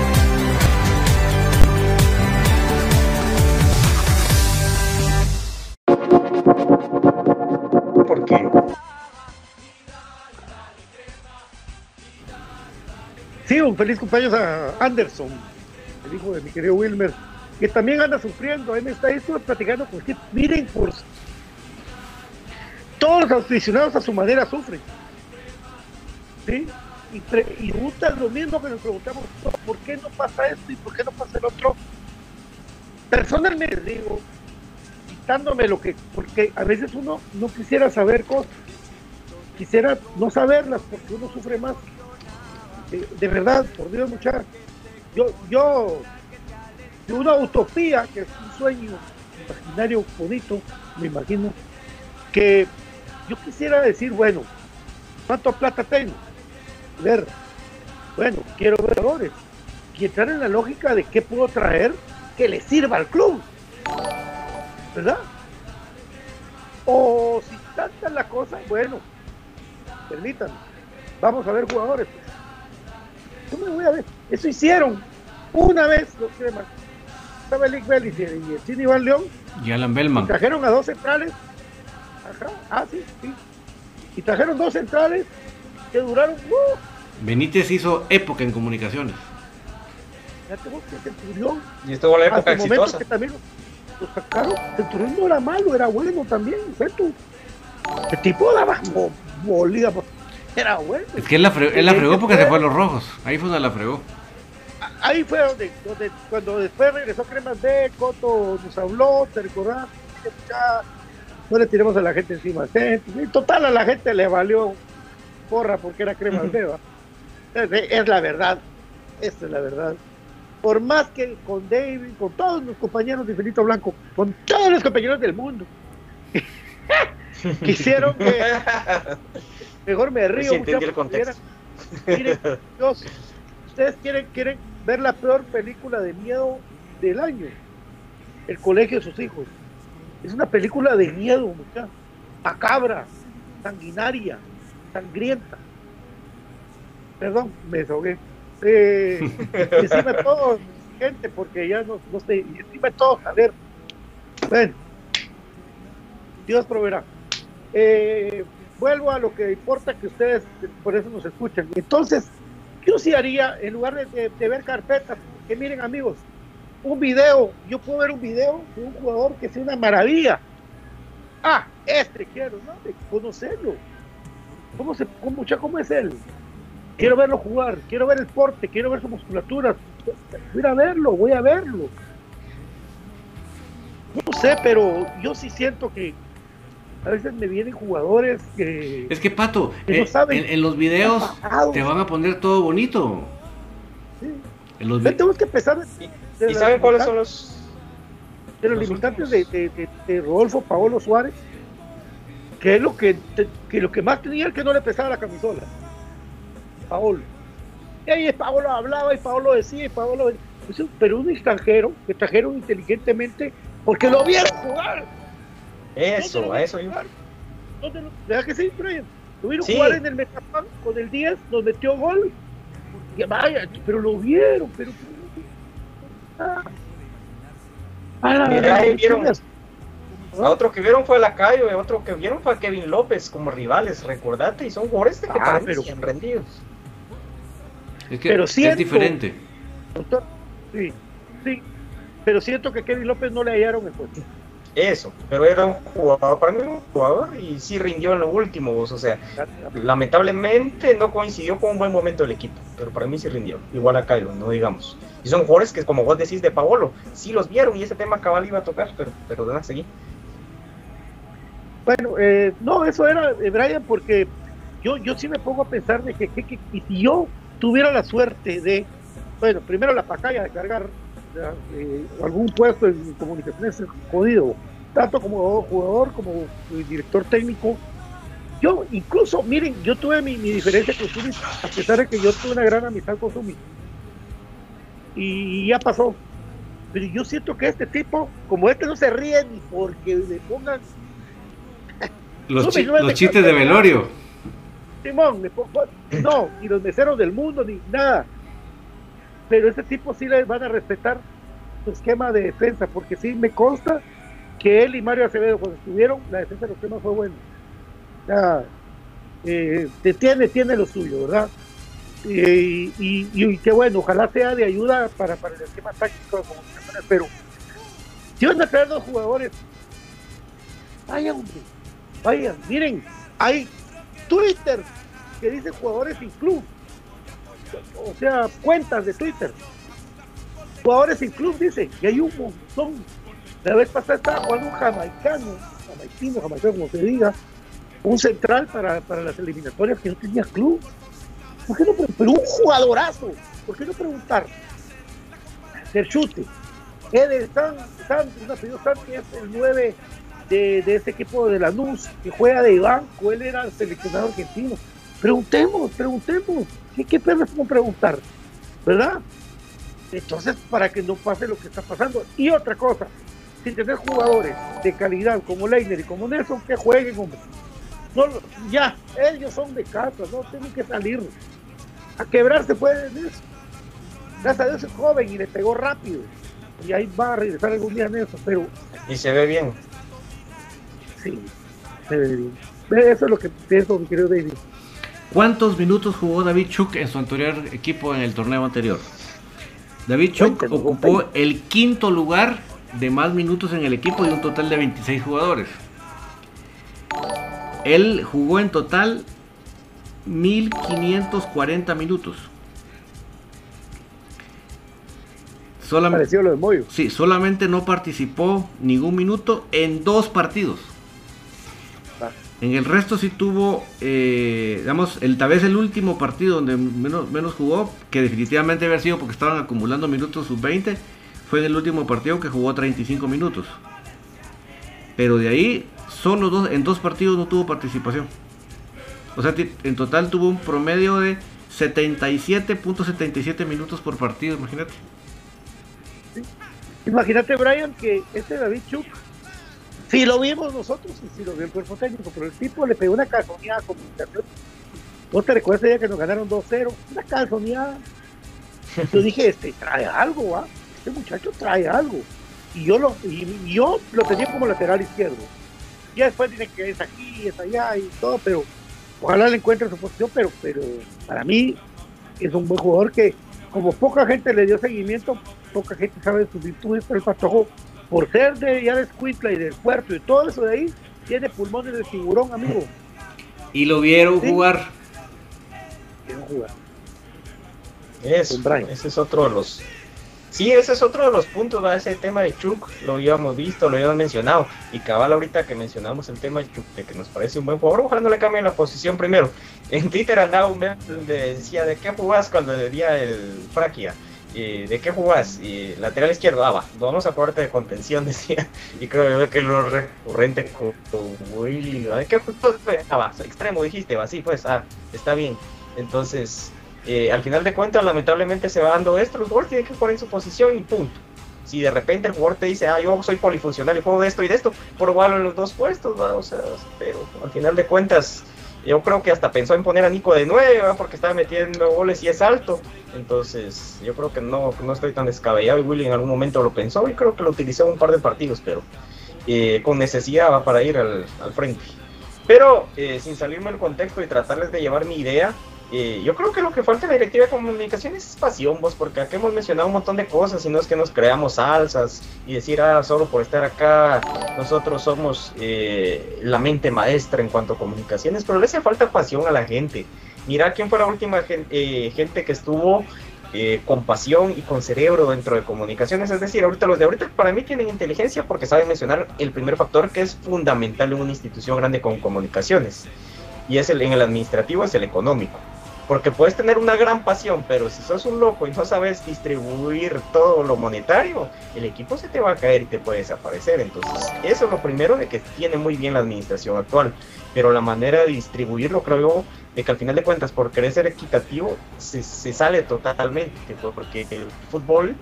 Sí, un feliz cumpleaños a Anderson, el hijo de mi querido Wilmer, que también anda sufriendo. Ahí me está, estuve platicando con usted. Miren, por todos los aficionados a su manera sufren. ¿Sí? Y, preguntan lo mismo que nos preguntamos, ¿por qué no pasa esto y por qué no pasa el otro? Personalmente digo, quitándome lo que, porque a veces uno no quisiera saber cosas, quisiera no saberlas porque uno sufre más de, verdad, por Dios, muchachos, yo, yo, de una utopía, que es un sueño imaginario bonito, me imagino, que yo quisiera decir, bueno, ¿cuánto plata tengo? Ver, bueno, quiero ver valores y entrar en la lógica de qué puedo traer que le sirva al club, ¿verdad? O si tanta la cosa, bueno, permítanme, vamos a ver jugadores. Yo me voy a ver. Eso hicieron una vez los cremas. Estaba el Bellis y el Chini Iván León. Y Alan Bellman. trajeron a dos centrales. Ajá. Ah, sí, sí. Y trajeron dos centrales que duraron. Uh, Benítez hizo época en comunicaciones. Ya tengo que Centurión. Y estuvo la época exitosa. Que también lo sacaron. Centurión no era malo, era bueno también. ¿cierto? El tipo daba bolida. Era bueno. Es que él la, fregó, porque se fue a los rojos. Ahí fue donde la fregó. Ahí fue donde, donde cuando después regresó Cremas B, Coto nos habló, te recordás, no le tiremos a la gente encima. Y total, a la gente le valió porra porque era Cremas B. Es, la verdad, esta es la verdad. Por más que con David, con todos los compañeros de Infinito Blanco, con todos los compañeros del mundo, quisieron que Mejor me río. Miren, ustedes quieren, quieren ver la peor película de miedo del año. El colegio de sus hijos. Es una película de miedo, mucha. Macabra, sanguinaria, sangrienta. Perdón, me desahogué. Eh, decime todo, gente, porque ya no, no sé. Decime todo, a ver. Bueno, Dios proveerá. Eh, vuelvo a lo que importa que ustedes por eso nos escuchan. Entonces, yo sí haría, en lugar de, ver carpetas, que miren amigos, un video, yo puedo ver un video de un jugador que sea una maravilla. Ah, este quiero, ¿no? Conocerlo. ¿Cómo, se, cómo, ¿Cómo es él? Quiero verlo jugar, quiero ver el porte, quiero ver su musculatura. Voy a verlo, voy a verlo. No sé, pero yo sí siento que a veces me vienen jugadores que. Es que, Pato, eh, en, los videos te van a poner todo bonito. Sí. En los tenemos que empezar. ¿Y, saben cuáles son los. De los, limitantes de, de, Rodolfo Paolo Suárez, que es lo que, que lo que más tenía el que no le pesaba la camisola. Paolo. Y ahí Paolo hablaba y Paolo decía y Paolo. Pero un extranjero que trajeron inteligentemente porque lo vieron jugar eso, a eso ¿Verdad que sí, Brian? Tuvieron jugar en el Metapán con el 10, nos metió gol. Y vaya, pero lo vieron, pero. Ah. Ah, Mira, ahí vieron. A otro que vieron fue a Lacayo, y otro que vieron fue a Kevin López como rivales, recordate, y son jugadores que Ah, pero- rendidos. Es que Pero es diferente. Doctor, sí, sí. Pero siento que Kevin López no le hallaron el puesto. Eso, pero era un jugador, para mí un jugador y sí rindió en lo último, vos, o sea, lamentablemente no coincidió con un buen momento del equipo, pero para mí sí rindió, igual a Cairo, no digamos. Y son jugadores que, como vos decís de Paolo, sí los vieron y ese tema cabal iba a tocar, pero, pero nada, seguí. Bueno, eh, no, eso era, eh, Brian, porque yo, yo sí me pongo a pensar de que, que- que- y si yo tuviera la suerte de, bueno, primero la pacaya de cargar eh, algún puesto en comunicaciones jodido, tanto como jugador como eh, director técnico. Yo, incluso, miren, yo tuve mi, mi diferencia con Zumi, a pesar de que yo tuve una gran amistad con Zumi. Y ya pasó. Pero yo siento que este tipo, como este no se ríe ni porque le pongan Los, chi- no chistes de velorio. Simón, le pongo- no, ni los meseros del mundo, ni nada. Pero ese tipo sí le van a respetar su esquema de defensa, porque sí me consta que él y Mario Acevedo cuando estuvieron, la defensa de los temas fue buena. Sea, eh, tiene, tiene lo suyo, ¿verdad? Eh, y, y, y qué bueno, ojalá sea de ayuda para, para el esquema táctico de comunicaciones, pero si van a traer dos jugadores, vayan, vayan, miren, hay Twitter que dice jugadores sin club. O sea, cuentas de Twitter. Jugadores sin club, dice. Y hay un montón. La vez pasada estaba jugando un jamaicano, jamaicino, jamaicano, como se diga, un central para, para las eliminatorias que no tenía club. ¿Por qué no Pero un jugadorazo. ¿Por qué no preguntar? Del chute. Eder San, San, que es el 9 de, de ese equipo de Lanús, que juega de banco, él era el seleccionado argentino. Preguntemos, preguntemos. ¿Qué, qué como preguntar? ¿Verdad? Entonces, para que no pase lo que está pasando. Y otra cosa, si tenés jugadores de calidad como Leiner y como Nelson, que jueguen, hombre. No, ya, ellos son de casa, no tienen que salir. A quebrarse pueden eso. Gracias a Dios es joven y le pegó rápido. Y ahí va a regresar algún día Nelson, pero Y se ve bien. Sí, se ve bien. Eso es lo que pienso, mi querido David. ¿Cuántos minutos jugó David Chuk en su anterior equipo en el torneo anterior? David Chuk ocupó el quinto lugar de más minutos en el equipo de un total de 26 jugadores. Él jugó en total 1540 minutos. Solamente, lo de Moyo. sí, solamente no participó ningún minuto en dos partidos. En el resto sí tuvo, eh, digamos, el, tal vez el último partido donde menos, menos jugó, que definitivamente había sido porque estaban acumulando minutos sub-20, fue en el último partido que jugó 35 minutos. Pero de ahí, solo dos, en dos partidos no tuvo participación. O sea, en total tuvo un promedio de 77.77 minutos por partido, imagínate. Imagínate, Brian, que este David Chuk, si lo vimos nosotros y si lo vio el cuerpo técnico, pero el tipo le pegó una calzoneada a comunicación. ¿No te recuerdas ya que nos ganaron 2-0? Una calzoneada. Yo dije, este trae algo, ¿ah? Este muchacho trae algo. Y yo lo, y, y yo lo tenía como lateral izquierdo. Ya después dicen que es aquí, es allá y todo, pero ojalá le encuentre su posición, pero, pero para mí es un buen jugador que, como poca gente le dio seguimiento, poca gente sabe de sus virtudes, pero el Patojo, por ser de ya de Escuintla y del puerto y todo eso de ahí, tiene pulmones de tiburón, amigo. Y lo vieron Sí. jugar. Quiero jugar. Eso, ese es otro de los. Sí, ese es otro de los puntos, ¿va? ese tema de Chuk, lo habíamos visto, lo habíamos mencionado. Y cabal, ahorita que mencionamos el tema de Chuk, de que nos parece un buen jugador, ojalá no le cambien la posición primero. En Twitter andaba un meme donde decía, ¿de qué jugás cuando le día el Fraquia? Y, ¿De qué jugás? Y lateral izquierdo, ah, va, vamos a ponerte de contención, decía. Y creo que lo recurrente con Willy, ¿de qué? Ah, va, extremo dijiste, va, sí, pues, ah, está bien. Entonces, eh, al final de cuentas, lamentablemente se va dando esto, los jugadores tienen que jugar en su posición y punto. Si de repente el jugador te dice, ah, yo soy polifuncional y juego de esto y de esto, por en los dos puestos, ¿va? o sea, pero al final de cuentas, yo creo que hasta pensó en poner a Nico de 9, ¿va? porque estaba metiendo goles y es alto. Entonces, yo creo que no, no estoy tan descabellado y Willy en algún momento lo pensó y creo que lo utilizó un par de partidos, pero eh, con necesidad para ir al, frente. Pero eh, sin salirme del contexto y tratarles de llevar mi idea, eh, yo creo que lo que falta en la directiva de comunicaciones es pasión, vos, porque aquí hemos mencionado un montón de cosas y no es que nos creamos salsas y decir, ah, solo por estar acá nosotros somos eh, la mente maestra en cuanto a comunicaciones, pero le hace falta pasión a la gente. Mira quién fue la última eh, gente que estuvo con pasión y con cerebro dentro de comunicaciones. Es decir, ahorita los de ahorita para mí tienen inteligencia porque saben mencionar el primer factor que es fundamental en una institución grande con comunicaciones. Y es el, en el administrativo, es el económico. Porque puedes tener una gran pasión, pero si sos un loco y no sabes distribuir todo lo monetario, el equipo se te va a caer y te puede desaparecer. Entonces, eso es lo primero de que tiene muy bien la administración actual. Pero la manera de distribuirlo, creo yo, de que al final de cuentas, por querer ser equitativo, se, se sale totalmente. Porque el fútbol,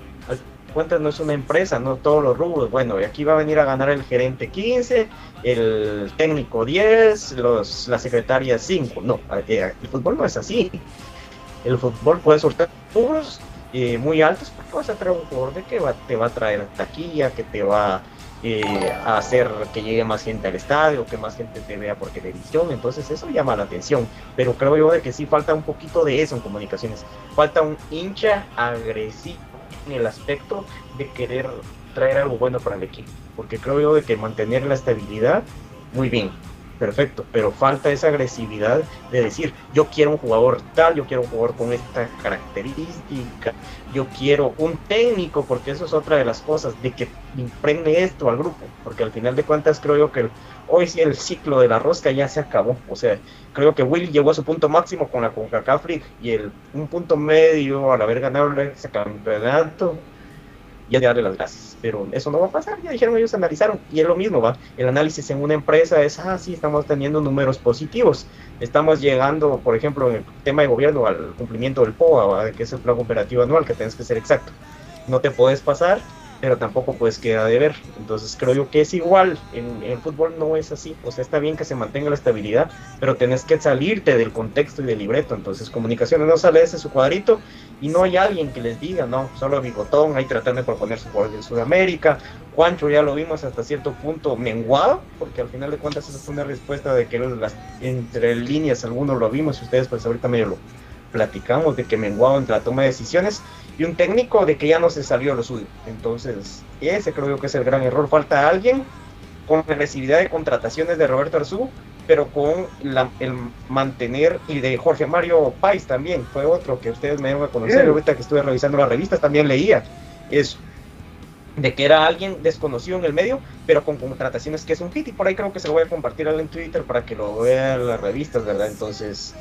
cuentas no es una empresa, no todos los rubros. Bueno, aquí va a venir a ganar el gerente 15, el técnico 10, los, la secretaria 5. No, eh, el fútbol no es así. El fútbol puede sortear rubros eh, muy altos porque vas a traer un jugador de que te va a traer taquilla, que te va eh, a hacer que llegue más gente al estadio, que más gente te vea por televisión. Entonces eso llama la atención. Pero creo yo de que sí falta un poquito de eso en comunicaciones. Falta un hincha agresivo en el aspecto de querer traer algo bueno para el equipo. Porque creo yo de que mantener la estabilidad, muy bien, perfecto, pero falta esa agresividad de decir, yo quiero un jugador tal, yo quiero un jugador con esta característica, yo quiero un técnico, porque eso es otra de las cosas, de que impregne esto al grupo, porque al final de cuentas creo yo que hoy sí el ciclo de la rosca ya se acabó, o sea, creo que Will llegó a su punto máximo con la CONCACAF y el un punto medio al haber ganado ese campeonato, ya darle las gracias. Pero eso no va a pasar, ya dijeron ellos analizaron. Y es lo mismo, va. El análisis en una empresa es, ah, sí, estamos teniendo números positivos. Estamos llegando, por ejemplo, en el tema de gobierno al cumplimiento del POA, que es el plan operativo anual, que tienes que ser exacto. No te puedes pasar pero tampoco puedes quedar de ver. Entonces creo yo que es igual, en, el fútbol no es así, o sea, está bien que se mantenga la estabilidad, pero tenés que salirte del contexto y del libreto, entonces comunicaciones no sale ese su cuadrito y no hay alguien que les diga, no, solo Bigotón, ahí tratando de proponer su jugador de Sudamérica, Juancho ya lo vimos hasta cierto punto menguado, porque al final de cuentas esa fue una respuesta de que las, entre líneas algunos lo vimos y ustedes pues ahorita medio lo platicamos de que menguado entre la toma de decisiones y un técnico de que ya no se salió lo suyo. Entonces, ese creo yo que es el gran error. Falta alguien con agresividad de contrataciones de Roberto Arzú, pero con el mantener, y de Jorge Mario Pais también, fue otro que ustedes me dieron a conocer, ahorita que estuve revisando las revistas también leía eso, de que era alguien desconocido en el medio, pero con contrataciones que es un hit, y por ahí creo que se lo voy a compartir en Twitter para que lo vean las revistas, ¿verdad? Entonces,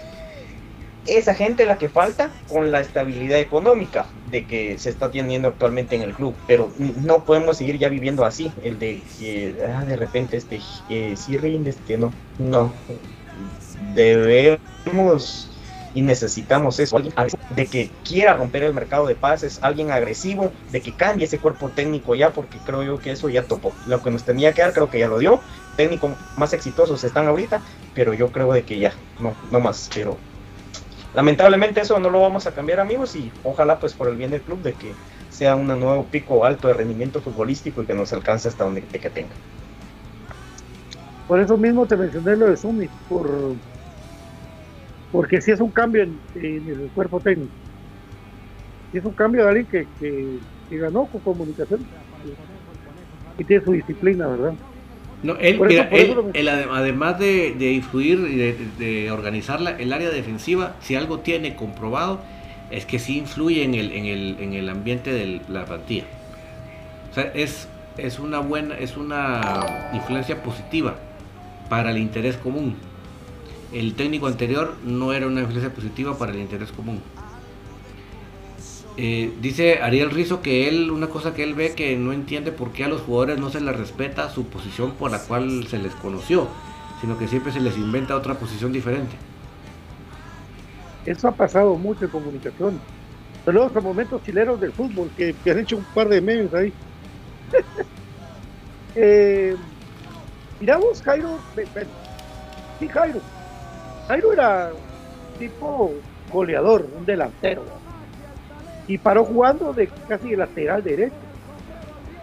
esa gente la que falta con la estabilidad económica de que se está teniendo actualmente en el club. Pero no podemos seguir ya viviendo así, el de que ah, de repente este eh, rinde, este no. No. Debemos y necesitamos eso, de que quiera romper el mercado de pases, alguien agresivo, de que cambie ese cuerpo técnico ya, porque creo yo que eso ya topó. Lo que nos tenía que dar creo que ya lo dio. Técnicos más exitosos están ahorita, pero yo creo de que ya, no, no más, pero lamentablemente eso no lo vamos a cambiar amigos y ojalá pues por el bien del club de que sea un nuevo pico alto de rendimiento futbolístico y que nos alcance hasta donde que tenga. Por eso mismo te mencioné lo de Summit, por, porque si es un cambio en, el cuerpo técnico. Si es un cambio de alguien que, que ganó con comunicación y tiene su disciplina, ¿verdad? No, él, además de, influir y de, organizar el área defensiva, si algo tiene comprobado, es que sí influye en el, en el, en el ambiente de la plantilla. O sea, es, es una buena, es una influencia positiva para el interés común. El técnico anterior no era una influencia positiva para el interés común. Eh, dice Ariel Rizo que él, una cosa que él ve que no entiende por qué a los jugadores no se les respeta su posición por la cual se les conoció, sino que siempre se les inventa otra posición diferente. Eso ha pasado mucho en comunicación. Saludos a momentos chileros del fútbol que, han hecho un par de memes ahí. eh, miramos Jairo, sí Jairo. Jairo era tipo goleador, un delantero y paró jugando de casi lateral derecho.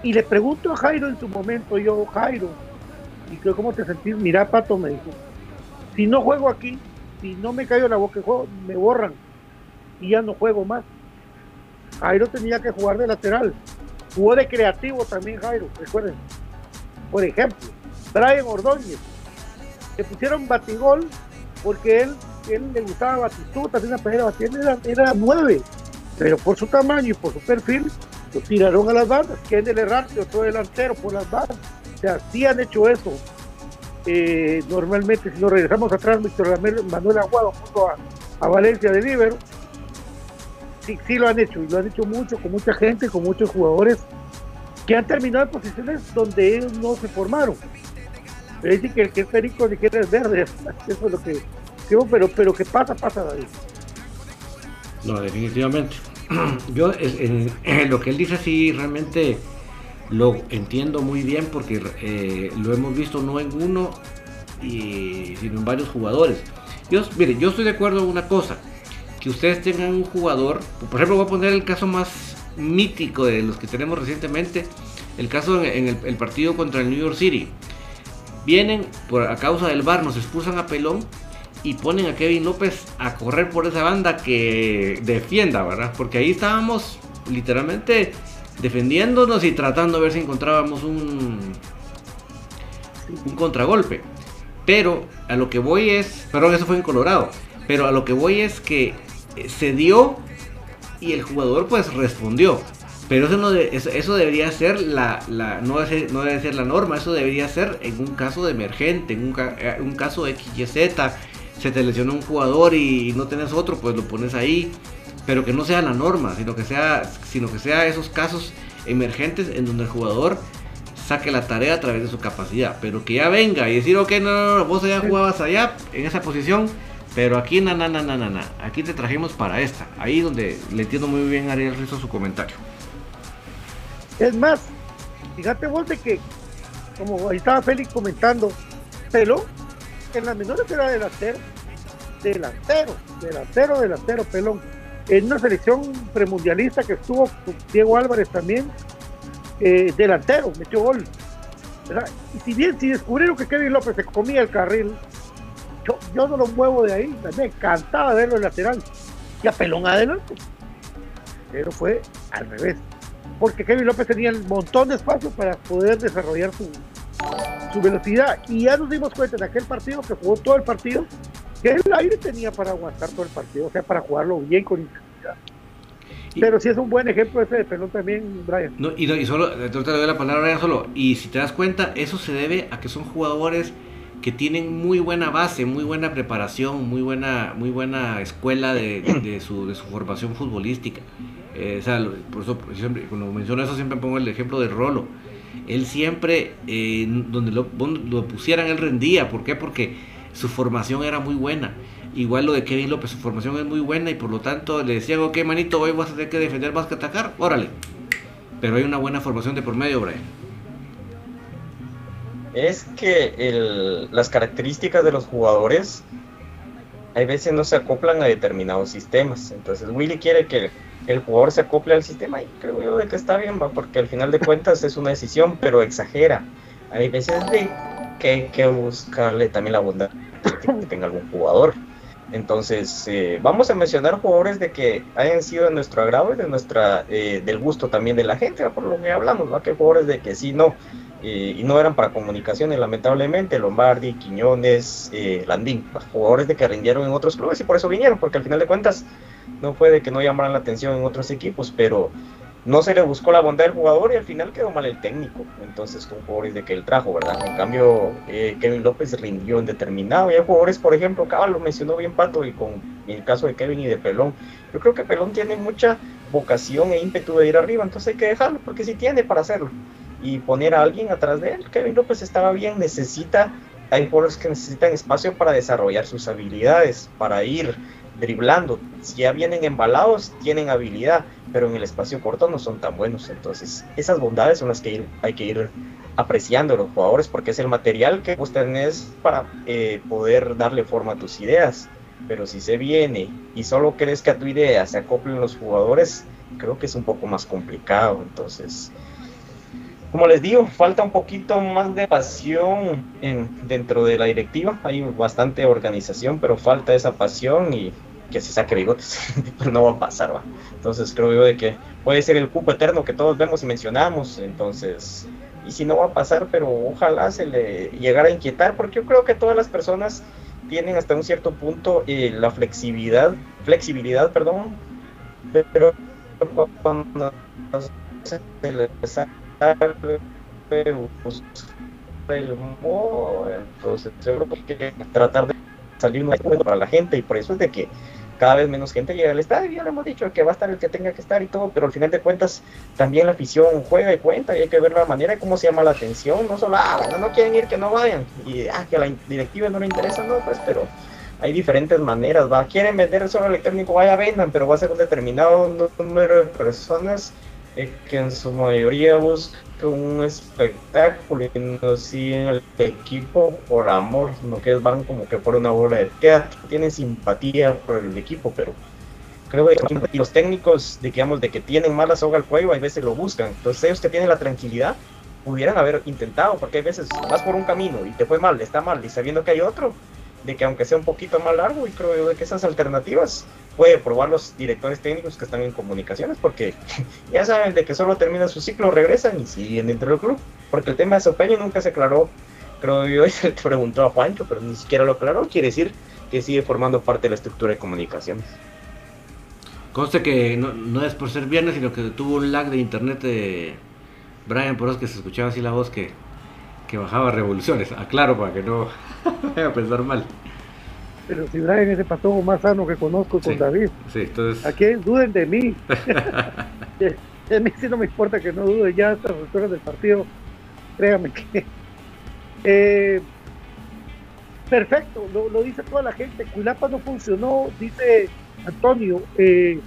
Y le pregunto a Jairo en su momento, yo, Jairo, ¿y cómo te sentís? Mira, Pato me dijo, si no juego aquí, si no me caigo la boca me borran y ya no juego más. Jairo tenía que jugar de lateral. Jugó de creativo también Jairo, recuerden. Por ejemplo, Brian Ordóñez. Le pusieron batigol porque él, él le gustaba Batistuta, tenía pelea era, era nueve. Pero por su tamaño y por su perfil, lo tiraron a las bandas. Que el errante, otro delantero por las bandas. O sea, sí han hecho eso. Eh, normalmente, si nos regresamos atrás, Víctor Manuel Aguado junto a, Valencia de Libero, sí, lo han hecho, y lo han hecho mucho, con mucha gente, con muchos jugadores que han terminado en posiciones donde ellos no se formaron. Pero dicen que el que es perico ni quiere es verde, eso es lo que pero, pero que pasa, pasa David. No, definitivamente. Yo lo que él dice sí realmente lo entiendo muy bien porque eh, lo hemos visto no en uno, y, sino en varios jugadores. Yo, mire, yo estoy de acuerdo en una cosa, que ustedes tengan un jugador, por ejemplo voy a poner el caso más mítico de los que tenemos recientemente, el caso en el, partido contra el New York City. Vienen por a causa del bar, nos expulsan a Pelón y ponen a Kevin López a correr por esa banda que defienda, ¿verdad? Porque ahí estábamos literalmente defendiéndonos y tratando de ver si encontrábamos un, un contragolpe. Pero a lo que voy es, perdón, eso fue en Colorado, pero a lo que voy es que se dio y el jugador pues respondió. Pero eso, no eso, debería ser la, no, debe no debe ser la norma, eso debería ser en un caso de emergente, en un, eh, un caso de XYZ, se te lesiona un jugador y no tenés otro, pues lo pones ahí. Pero que no sea la norma, sino que sea, sino que sea esos casos emergentes en donde el jugador saque la tarea a través de su capacidad. Pero que ya venga y decir, ok, no, no, no vos ya jugabas allá en esa posición, pero aquí, na, na, na, na, na, Aquí te trajimos para esta. Ahí donde le entiendo muy bien a Ariel Rizzo su comentario. Es más, fíjate vos de que, como ahí estaba Félix comentando, Pelón, en las menores era delantero. Delantero, delantero, delantero, Pelón. En una selección premundialista que estuvo con Diego Álvarez también, eh, delantero, metió gol. Y si bien si descubrieron que Kevin López se comía el carril, yo, no lo muevo de ahí, me encantaba verlo en lateral y a pelón adelante. Pero fue al revés, porque Kevin López tenía un montón de espacio para poder desarrollar su, su velocidad. Y ya nos dimos cuenta en aquel partido que jugó todo el partido, que el aire tenía para aguantar todo el partido, o sea, para jugarlo bien con intensidad. Pero sí es un buen ejemplo ese de pelón también, Brian. No, y, y solo, te doy la palabra, Brian, solo. Y si te das cuenta, eso se debe a que son jugadores que tienen muy buena base, muy buena preparación, muy buena, muy buena escuela de, su, de su, formación futbolística. Eh, o sea, por eso, siempre, cuando menciono eso, siempre pongo el ejemplo de Rolo. Él siempre, eh, donde lo, pusieran, él rendía. ¿Por qué? Porque su formación era muy buena. Igual lo de Kevin López, su formación es muy buena y por lo tanto le decían, ok, manito, hoy vas a tener que defender más que atacar, órale. Pero hay una buena formación de por medio, Brian es que las características de los jugadores hay veces no se acoplan a determinados sistemas. Entonces Willy quiere que el jugador se acople al sistema y creo yo de que está bien, ¿va? porque al final de cuentas es una decisión, pero exagera. Hay veces de que hay que buscarle también la bondad que tenga algún jugador. Entonces, eh, vamos a mencionar jugadores de que hayan sido de nuestro agrado y de nuestra, eh, del gusto también de la gente, por lo que hablamos, ¿va? que jugadores de que sí, no, y no eran para comunicaciones, lamentablemente, Lombardi, Quiñones, eh, Landín, jugadores de que rindieron en otros clubes y por eso vinieron, porque al final de cuentas no fue de que no llamaran la atención en otros equipos, pero no se le buscó la bondad del jugador y al final quedó mal el técnico, entonces con jugadores de que él trajo, ¿verdad? En cambio, eh, Kevin López rindió en determinado, y hay jugadores, por ejemplo, Cabal lo mencionó bien Pato, y con el caso de Kevin y de Pelón, yo creo que Pelón tiene mucha vocación e ímpetu de ir arriba, entonces hay que dejarlo, porque sí tiene para hacerlo y poner a alguien atrás de él. Kevin López estaba bien, necesita, hay jugadores que necesitan espacio para desarrollar sus habilidades, para ir driblando. Si ya vienen embalados, tienen habilidad, pero en el espacio corto no son tan buenos. Entonces, esas bondades son las que hay que ir apreciando los jugadores, porque es el material que vos tenés para eh, poder darle forma a tus ideas. Pero si se viene y solo querés que a tu idea se acoplen los jugadores, creo que es un poco más complicado. Entonces, como les digo, falta un poquito más de pasión en, dentro de la directiva. Hay bastante organización, pero falta esa pasión y que se saque bigotes, pero no va a pasar, ¿va? Entonces creo yo de que puede ser el cupo eterno que todos vemos y mencionamos, entonces, y si no va a pasar, pero ojalá se le llegara a inquietar, porque yo creo que todas las personas tienen hasta un cierto punto eh, la flexibilidad, flexibilidad, perdón, pero cuando se les sale el modo, entonces seguro que tratar de salir un para la gente y por eso es de que cada vez menos gente llega al estadio, ya lo hemos dicho, que va a estar el que tenga que estar y todo, pero al final de cuentas también la afición juega y cuenta y hay que ver la manera de cómo se llama la atención, no solo, ah, no, quieren ir, que no vayan, y ah, que a la directiva no le interesa, no, pues, pero hay diferentes maneras, va, quieren vender solo electrónico, vaya, vendan, pero va a ser un determinado número de personas eh, que en su mayoría buscan un espectáculo y no siguen el equipo por amor, sino que van como que por una obra de teatro, tienen simpatía por el equipo, pero creo que los técnicos, digamos, de que tienen mala soga al cuello, a veces lo buscan. Entonces ellos que tienen la tranquilidad pudieran haber intentado, porque hay veces vas por un camino y te fue mal, está mal, y sabiendo que hay otro, de que aunque sea un poquito más largo, y creo que esas alternativas puede probar los directores técnicos que están en comunicaciones, porque ya saben de que solo termina su ciclo, regresan y siguen dentro del club, porque el tema de Sopeño nunca se aclaró, creo yo, se preguntó a Juancho, pero ni siquiera lo aclaró, quiere decir que sigue formando parte de la estructura de comunicaciones. Conste que no, es por ser viernes, sino que tuvo un lag de internet de Brian Poros que se escuchaba así la voz que, que bajaba revoluciones. Aclaro para que no vaya a pensar mal. Pero si Brian es el patólogo más sano que conozco con David. Sí, entonces... Aquí duden de mí. a mí sí no me importa que no duden ya estas alturas del partido. Créame que... Eh, perfecto, lo, dice toda la gente. Cuilapa no funcionó, dice Antonio. Eh,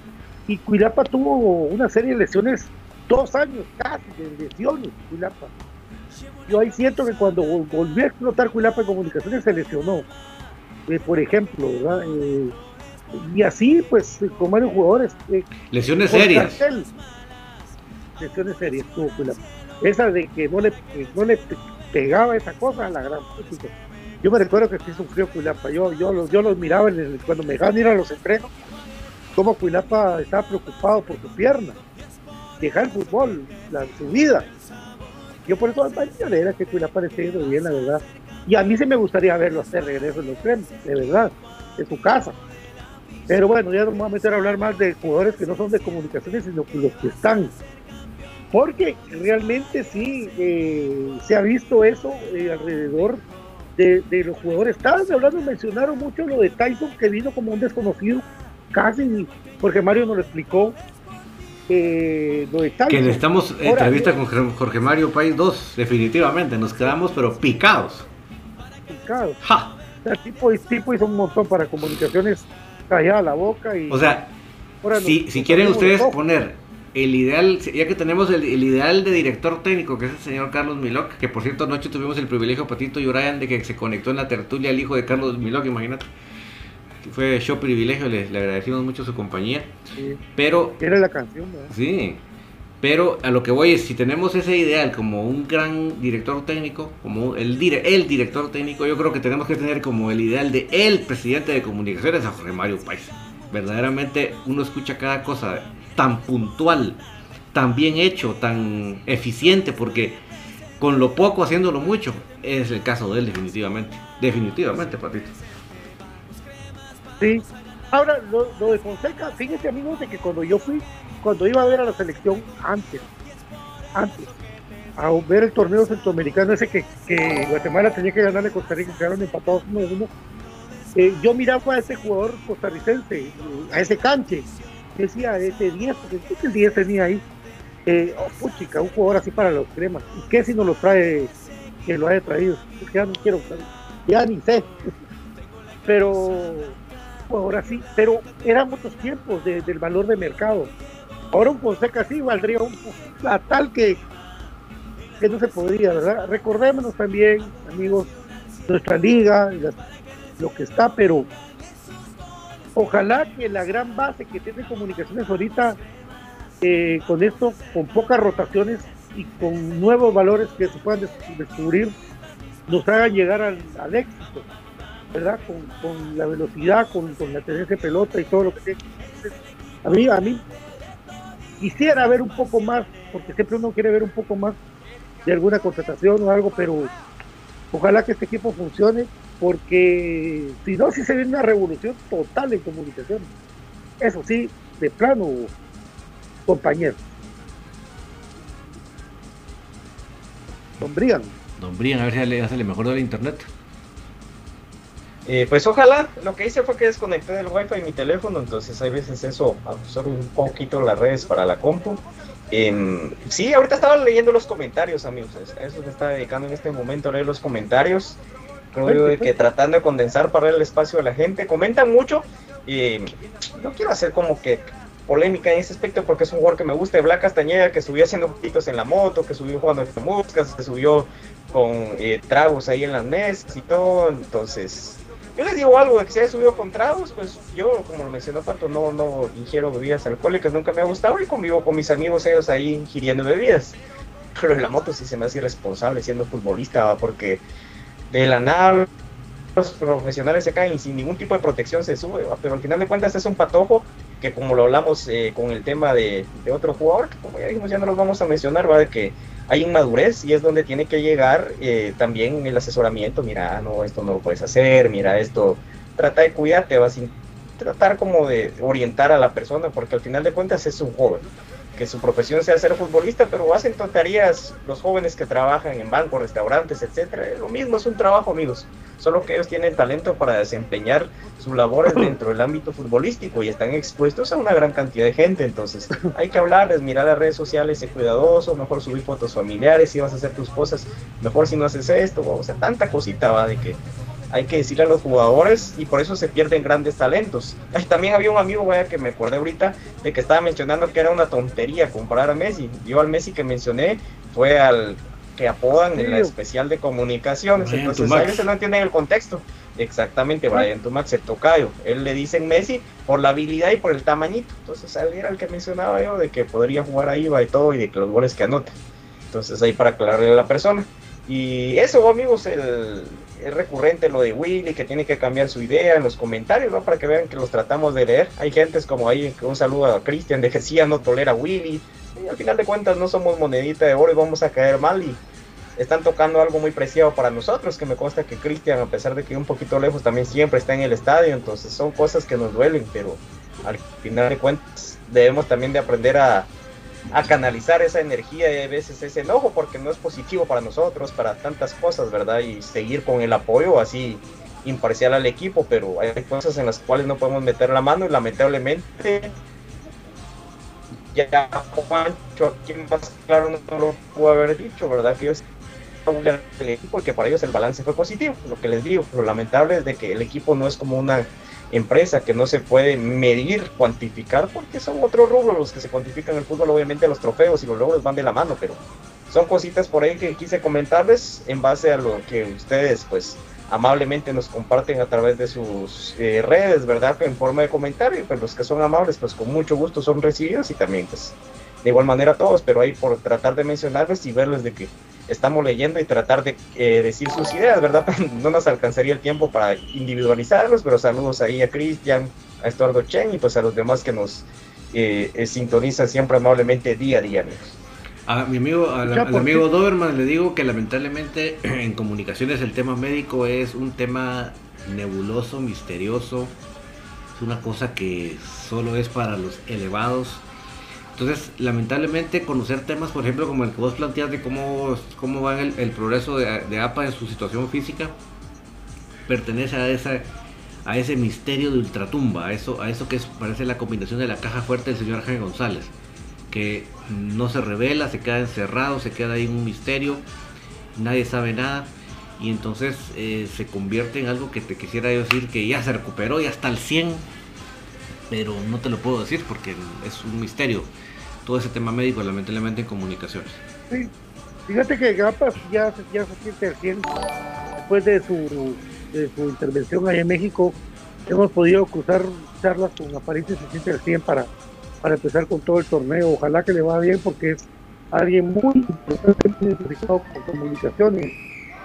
y Cuilapa tuvo una serie de lesiones, dos años casi de lesiones, Cuilapa. Yo ahí siento que cuando volvió a explotar Cuilapa en comunicaciones se lesionó. Eh, por ejemplo, ¿verdad? Eh, y así, pues, con varios jugadores. Eh, lesiones serias. lesiones serias tuvo Cuilapa. Esa de que no le, no le pegaba esa cosa a la gran. Yo me recuerdo que sí sufrió Cuilapa. Yo, yo, yo los miraba cuando me dejaban ir a los entrenos, como Cuilapa estaba preocupado por su pierna. Dejar el fútbol, la, su vida yo por eso era que hubiera parecido bien, la verdad. Y a mí sí me gustaría verlo hacer regreso en los trenes, de verdad, en su casa. Pero bueno, ya nos vamos a meter a hablar más de jugadores que no son de comunicaciones, sino los que están. Porque realmente sí eh, se ha visto eso eh, alrededor de, los jugadores. Estaban hablando, mencionaron mucho lo de Tyson, que vino como un desconocido, casi, porque Mario nos lo explicó, que necesitamos entrevista con Jorge Mario País 2, definitivamente, nos quedamos pero picados. Picados. El tipo, tipo hizo un montón para comunicaciones callada la boca y... O sea, si, si quieren ustedes poner el ideal, ya que tenemos el, ideal de director técnico, que es el señor Carlos Miloc, que por cierto anoche tuvimos el privilegio, Patito y Brian, de que se conectó en la tertulia el hijo de Carlos Miloc, imagínate fue show privilegio, le, agradecimos mucho su compañía. Pero. Era la canción, ¿verdad? Sí. Pero a lo que voy es, si tenemos ese ideal como un gran director técnico, como el, el director técnico, yo creo que tenemos que tener como el ideal de el presidente de comunicaciones a Jorge Mario País. Verdaderamente uno escucha cada cosa tan puntual, tan bien hecho, tan eficiente, porque con lo poco haciéndolo mucho, es el caso de él definitivamente. Definitivamente, Patito. Sí. Ahora, lo, de Fonseca, fíjense amigos de que cuando yo fui, cuando iba a ver a la selección antes, antes, a ver el torneo centroamericano ese que, Guatemala tenía que ganarle a Costa Rica, quedaron empatados uno a uno, eh, yo miraba a ese jugador costarricense, a ese canche, decía ese 10, porque el 10 tenía ahí, eh, oh, puchica, un jugador así para los cremas, ¿y qué si no lo trae, que lo haya traído? Ya no quiero, ya ni sé, pero ahora sí, pero eran otros tiempos del valor de mercado. Ahora un Fonseca sí valdría un, a tal que, que no se podría, ¿verdad? Recordémonos también, amigos, nuestra liga, lo que está, pero ojalá que la gran base que tiene comunicaciones ahorita, eh, con esto, con pocas rotaciones, y con nuevos valores que se puedan descubrir, nos hagan llegar al, éxito, ¿verdad? Con, la velocidad, con, la tendencia de pelota y todo lo que tiene. A mí, a mí quisiera ver un poco más, porque siempre uno quiere ver un poco más de alguna contratación o algo, pero ojalá que este equipo funcione, porque si no, si se viene una revolución total en comunicación. Eso sí, de plano, compañero. Don Brian. Don Brian, a ver si le hace mejor del internet. Eh, pues ojalá, lo que hice fue que desconecté del wifi de mi teléfono, entonces hay veces eso absorbe un poquito las redes para la compu. Eh, sí, ahorita estaba leyendo los comentarios, amigos, a eso me está dedicando en este momento a leer los comentarios. Creo que tratando de condensar para el espacio de la gente, comentan mucho. y no quiero hacer como que polémica en ese aspecto porque es un jugador que me gusta, de Black Castañeda, que subió haciendo poquitos en la moto, que subió jugando en moscas, que subió con eh, tragos ahí en las mesas y todo, entonces yo les digo algo, de que se haya subido con tragos, pues yo, como lo mencionó Pato, no, no ingiero bebidas alcohólicas, nunca me ha gustado y convivo con mis amigos ellos ahí ingiriendo bebidas. Pero en la moto sí se me hace irresponsable siendo futbolista, porque de la nada los profesionales se caen sin ningún tipo de protección se sube, pero al final de cuentas es un patojo que como lo hablamos eh, con el tema de, otro jugador, como ya dijimos ya no los vamos a mencionar, va de que hay inmadurez y es donde tiene que llegar eh, también el asesoramiento, mira, no, esto no lo puedes hacer, mira, esto, trata de cuidarte, vas a tratar como de orientar a la persona, porque al final de cuentas es un joven que su profesión sea ser futbolista, pero hacen tonterías los jóvenes que trabajan en bancos, restaurantes, etcétera. Lo mismo es un trabajo, amigos. Solo que ellos tienen talento para desempeñar sus labores dentro del ámbito futbolístico y están expuestos a una gran cantidad de gente. Entonces, hay que hablarles, mirar las redes sociales, ser cuidadoso, mejor subir fotos familiares si vas a hacer tus cosas, mejor si no haces esto, o sea, tanta cosita va de que hay que decirle a los jugadores y por eso se pierden grandes talentos. También había un amigo, vaya, que me acordé ahorita de que estaba mencionando que era una tontería comprar a Messi. Yo al Messi que mencioné fue al que apodan en la especial de comunicaciones. Entonces a veces no entienden el contexto. Exactamente, Brian Tumax, el tocayo. Él le dicen Messi por la habilidad y por el tamañito. Entonces él era el que mencionaba yo de que podría jugar ahí va y todo y de que los goles que anota. Entonces ahí para aclararle a la persona. Y eso, amigos, el, es recurrente lo de Willy, que tiene que cambiar su idea en los comentarios, ¿no? Para que vean que los tratamos de leer. Hay gentes como ahí, un saludo a Cristian de que sí, no tolera a Willy. Y al final de cuentas no somos monedita de oro y vamos a caer mal y están tocando algo muy preciado para nosotros, que me consta que Cristian, a pesar de que un poquito lejos, también siempre está en el estadio, entonces son cosas que nos duelen, pero al final de cuentas debemos también de aprender a, a canalizar esa energía y a veces ese enojo porque no es positivo para nosotros, para tantas cosas, ¿verdad? Y seguir con el apoyo así imparcial al equipo, pero hay cosas en las cuales no podemos meter la mano y lamentablemente ya Juancho aquí más claro no lo pudo haber dicho, ¿verdad? Que ellos porque para ellos el balance fue positivo, lo que les digo, lo lamentable es de que el equipo no es como una empresa que no se puede medir, cuantificar, porque son otros rubros los que se cuantifican en el fútbol. Obviamente los trofeos y los logros van de la mano, pero son cositas por ahí que quise comentarles en base a lo que ustedes pues amablemente nos comparten a través de sus eh, redes, ¿verdad? En forma de comentario, pues los que son amables pues con mucho gusto son recibidos y también pues de igual manera todos, pero ahí por tratar de mencionarles y verles de que estamos leyendo y tratar de eh, decir sus ideas, ¿verdad? no nos alcanzaría el tiempo para individualizarlos, pero saludos ahí a Cristian, a Estuardo Chen y pues a los demás que nos eh, eh, sintonizan siempre amablemente día a día, amigos. A mi amigo, al, amigo Doberman le digo que lamentablemente en comunicaciones el tema médico es un tema nebuloso, misterioso, es una cosa que solo es para los elevados entonces, lamentablemente, conocer temas, por ejemplo, como el que vos planteas de cómo, cómo va el, progreso de, APA en su situación física, pertenece a, esa, a ese misterio de ultratumba, a eso, a eso que parece la combinación de la caja fuerte del señor Ángel González, que no se revela, se queda encerrado, se queda ahí en un misterio, nadie sabe nada, y entonces eh, se convierte en algo que te quisiera decir que ya se recuperó, ya está al 100, pero no te lo puedo decir porque es un misterio todo ese tema médico, lamentablemente en comunicaciones. Sí, fíjate que Gapas ya, ya se siente al 100 después de su, de su intervención ahí en México. Hemos podido cruzar charlas con Aparicio se siente al 100 para, para empezar con todo el torneo. Ojalá que le vaya bien porque es, alguien muy importante identificado con comunicaciones.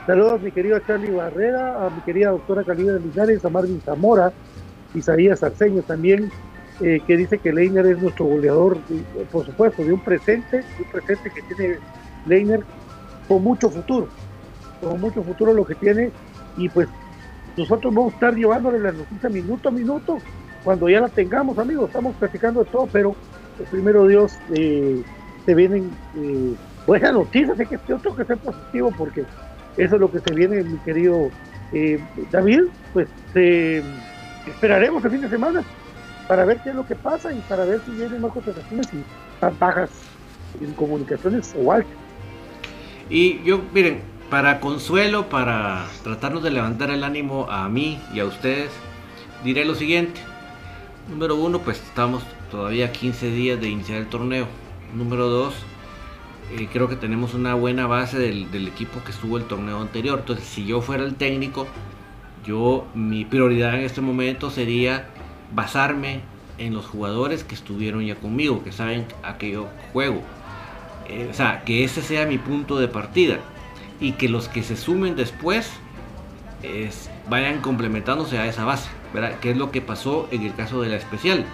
Saludos a mi querido Charlie Barrera, a mi querida doctora Calida Linares, a Marvin Zamora, Isaías Arceño también, eh, que dice que Leiner es nuestro goleador, por supuesto, de un presente, un presente que tiene Leiner con mucho futuro, con mucho futuro lo que tiene, y pues nosotros vamos a estar llevándole la noticia minuto a minuto, cuando ya la tengamos, amigos, estamos platicando de todo, pero pues, primero Dios, eh, se vienen eh, buenas noticias, hay que tengo que ser positivo porque eso es lo que se viene, mi querido eh, David, pues esperaremos el fin de semana para ver qué es lo que pasa y para ver si vienen más contrataciones y más bajas en comunicaciones o altas. Y yo, miren, para consuelo, para tratarnos de levantar el ánimo a mí y a ustedes, diré lo siguiente. Número uno, pues estamos todavía 15 días de iniciar el torneo. Número dos, eh, creo que tenemos una buena base del, del, equipo que estuvo el torneo anterior. Entonces, si yo fuera el técnico, yo mi prioridad en este momento sería basarme en los jugadores que estuvieron ya conmigo, que saben a qué yo juego. Eh, o sea, que ese sea mi punto de partida y que los que se sumen después es, vayan complementándose a esa base, ¿verdad? Que es lo que pasó en el caso de la especial.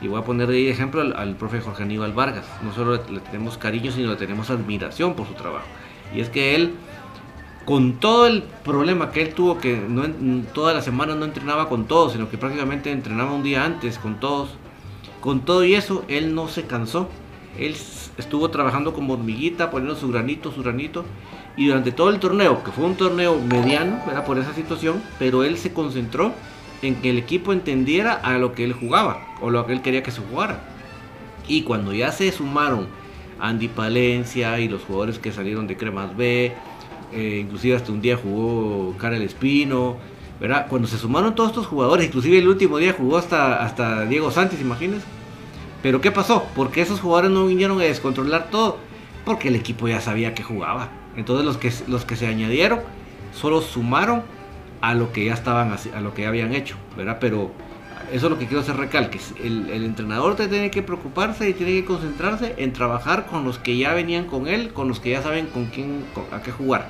Y voy a poner de ejemplo al, al, profe Jorge Aníbal Vargas. No solo le, le tenemos cariño, sino le tenemos admiración por su trabajo. Y es que él con todo el problema que él tuvo, que no, toda la semana no entrenaba con todos, sino que prácticamente entrenaba un día antes con todos, con todo y eso, él no se cansó. Él estuvo trabajando como hormiguita, poniendo su granito, su granito, y durante todo el torneo, que fue un torneo mediano, ¿verdad? Por esa situación, pero él se concentró en que el equipo entendiera a lo que él jugaba, o lo que él quería que se jugara. Y cuando ya se sumaron Andy Palencia y los jugadores que salieron de Cremas B, eh, inclusive hasta un día jugó Karel Espino, ¿verdad? Cuando se sumaron todos estos jugadores, inclusive el último día jugó hasta, hasta Diego Santos, imagínense. Pero ¿qué pasó? Porque esos jugadores no vinieron a descontrolar todo, porque el equipo ya sabía que jugaba. Entonces los que, los que se añadieron solo sumaron a lo que ya estaban a lo que ya habían hecho, ¿verdad? Pero eso es lo que quiero hacer recalque. El, el entrenador te tiene que preocuparse y tiene que concentrarse en trabajar con los que ya venían con él, con los que ya saben con quién con, a qué jugar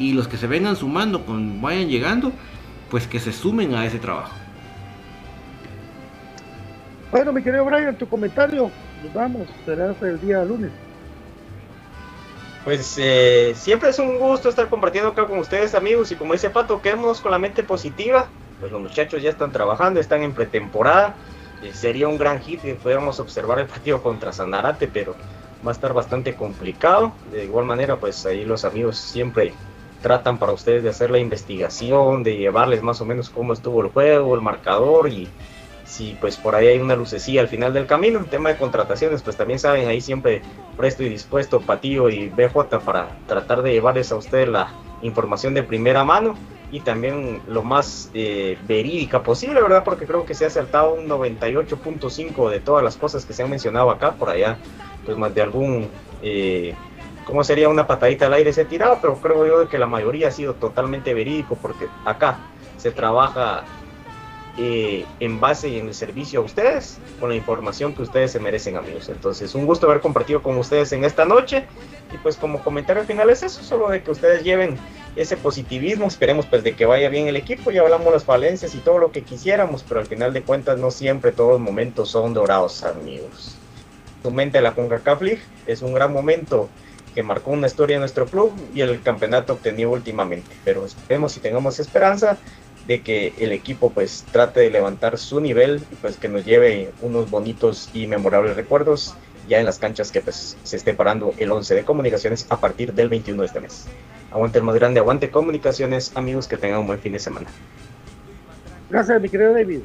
y los que se vengan sumando, con, vayan llegando, pues que se sumen a ese trabajo. Bueno, mi querido Brian, tu comentario, nos vamos, será hasta el día lunes. Pues eh, siempre es un gusto estar compartiendo acá con ustedes amigos y como dice Pato, quedémonos con la mente positiva, pues los muchachos ya están trabajando, están en pretemporada, sería un gran hit que pudiéramos observar el partido contra Sanarate, pero va a estar bastante complicado, de igual manera pues ahí los amigos siempre tratan para ustedes de hacer la investigación, de llevarles más o menos cómo estuvo el juego, el marcador y si pues por ahí hay una lucecilla al final del camino. En tema de contrataciones, pues también saben, ahí siempre presto y dispuesto Patillo y BJ para tratar de llevarles a ustedes la información de primera mano y también lo más eh, verídica posible, ¿verdad? Porque creo que se ha acertado un 98.5 de todas las cosas que se han mencionado acá, por allá, pues más de algún... Eh, cómo sería una patadita al aire se tirado, pero creo yo que la mayoría ha sido totalmente verídico porque acá se trabaja eh, en base y en el servicio a ustedes con la información que ustedes se merecen amigos. Entonces un gusto haber compartido con ustedes en esta noche y pues como comentario al final es eso, solo de que ustedes lleven ese positivismo, esperemos pues de que vaya bien el equipo, ya hablamos las falencias y todo lo que quisiéramos, pero al final de cuentas no siempre todos los momentos son dorados amigos. Su mente la CONCACAF League es un gran momento que marcó una historia en nuestro club y el campeonato obtenido últimamente. Pero esperemos y tengamos esperanza de que el equipo pues trate de levantar su nivel y pues que nos lleve unos bonitos y memorables recuerdos ya en las canchas que pues se esté parando el 11 de comunicaciones a partir del 21 de este mes. Aguante el más grande, aguante comunicaciones, amigos, que tengan un buen fin de semana. Gracias, mi querido David.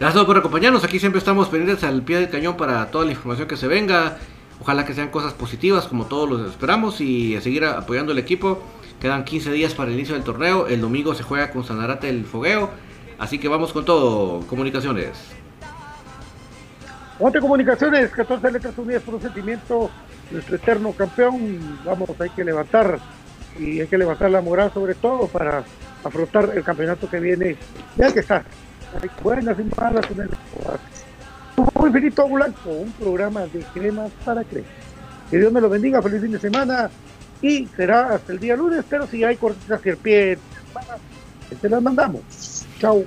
Gracias por acompañarnos. Aquí siempre estamos pendientes al pie del cañón para toda la información que se venga. Ojalá que sean cosas positivas como todos los esperamos y a seguir apoyando el equipo. Quedan 15 días para el inicio del torneo. El domingo se juega con Sanarate el fogueo. Así que vamos con todo. Comunicaciones. Monte Comunicaciones, 14 letras unidas por un sentimiento. Nuestro eterno campeón. Vamos, hay que levantar y hay que levantar la moral sobre todo para afrontar el campeonato que viene. Ya que está. Buenas y malas un infinito blanco, un programa de cremas para cremas. Que Dios me lo bendiga, feliz fin de semana y será hasta el día lunes, pero si hay cortitas pie, se las mandamos. Chao.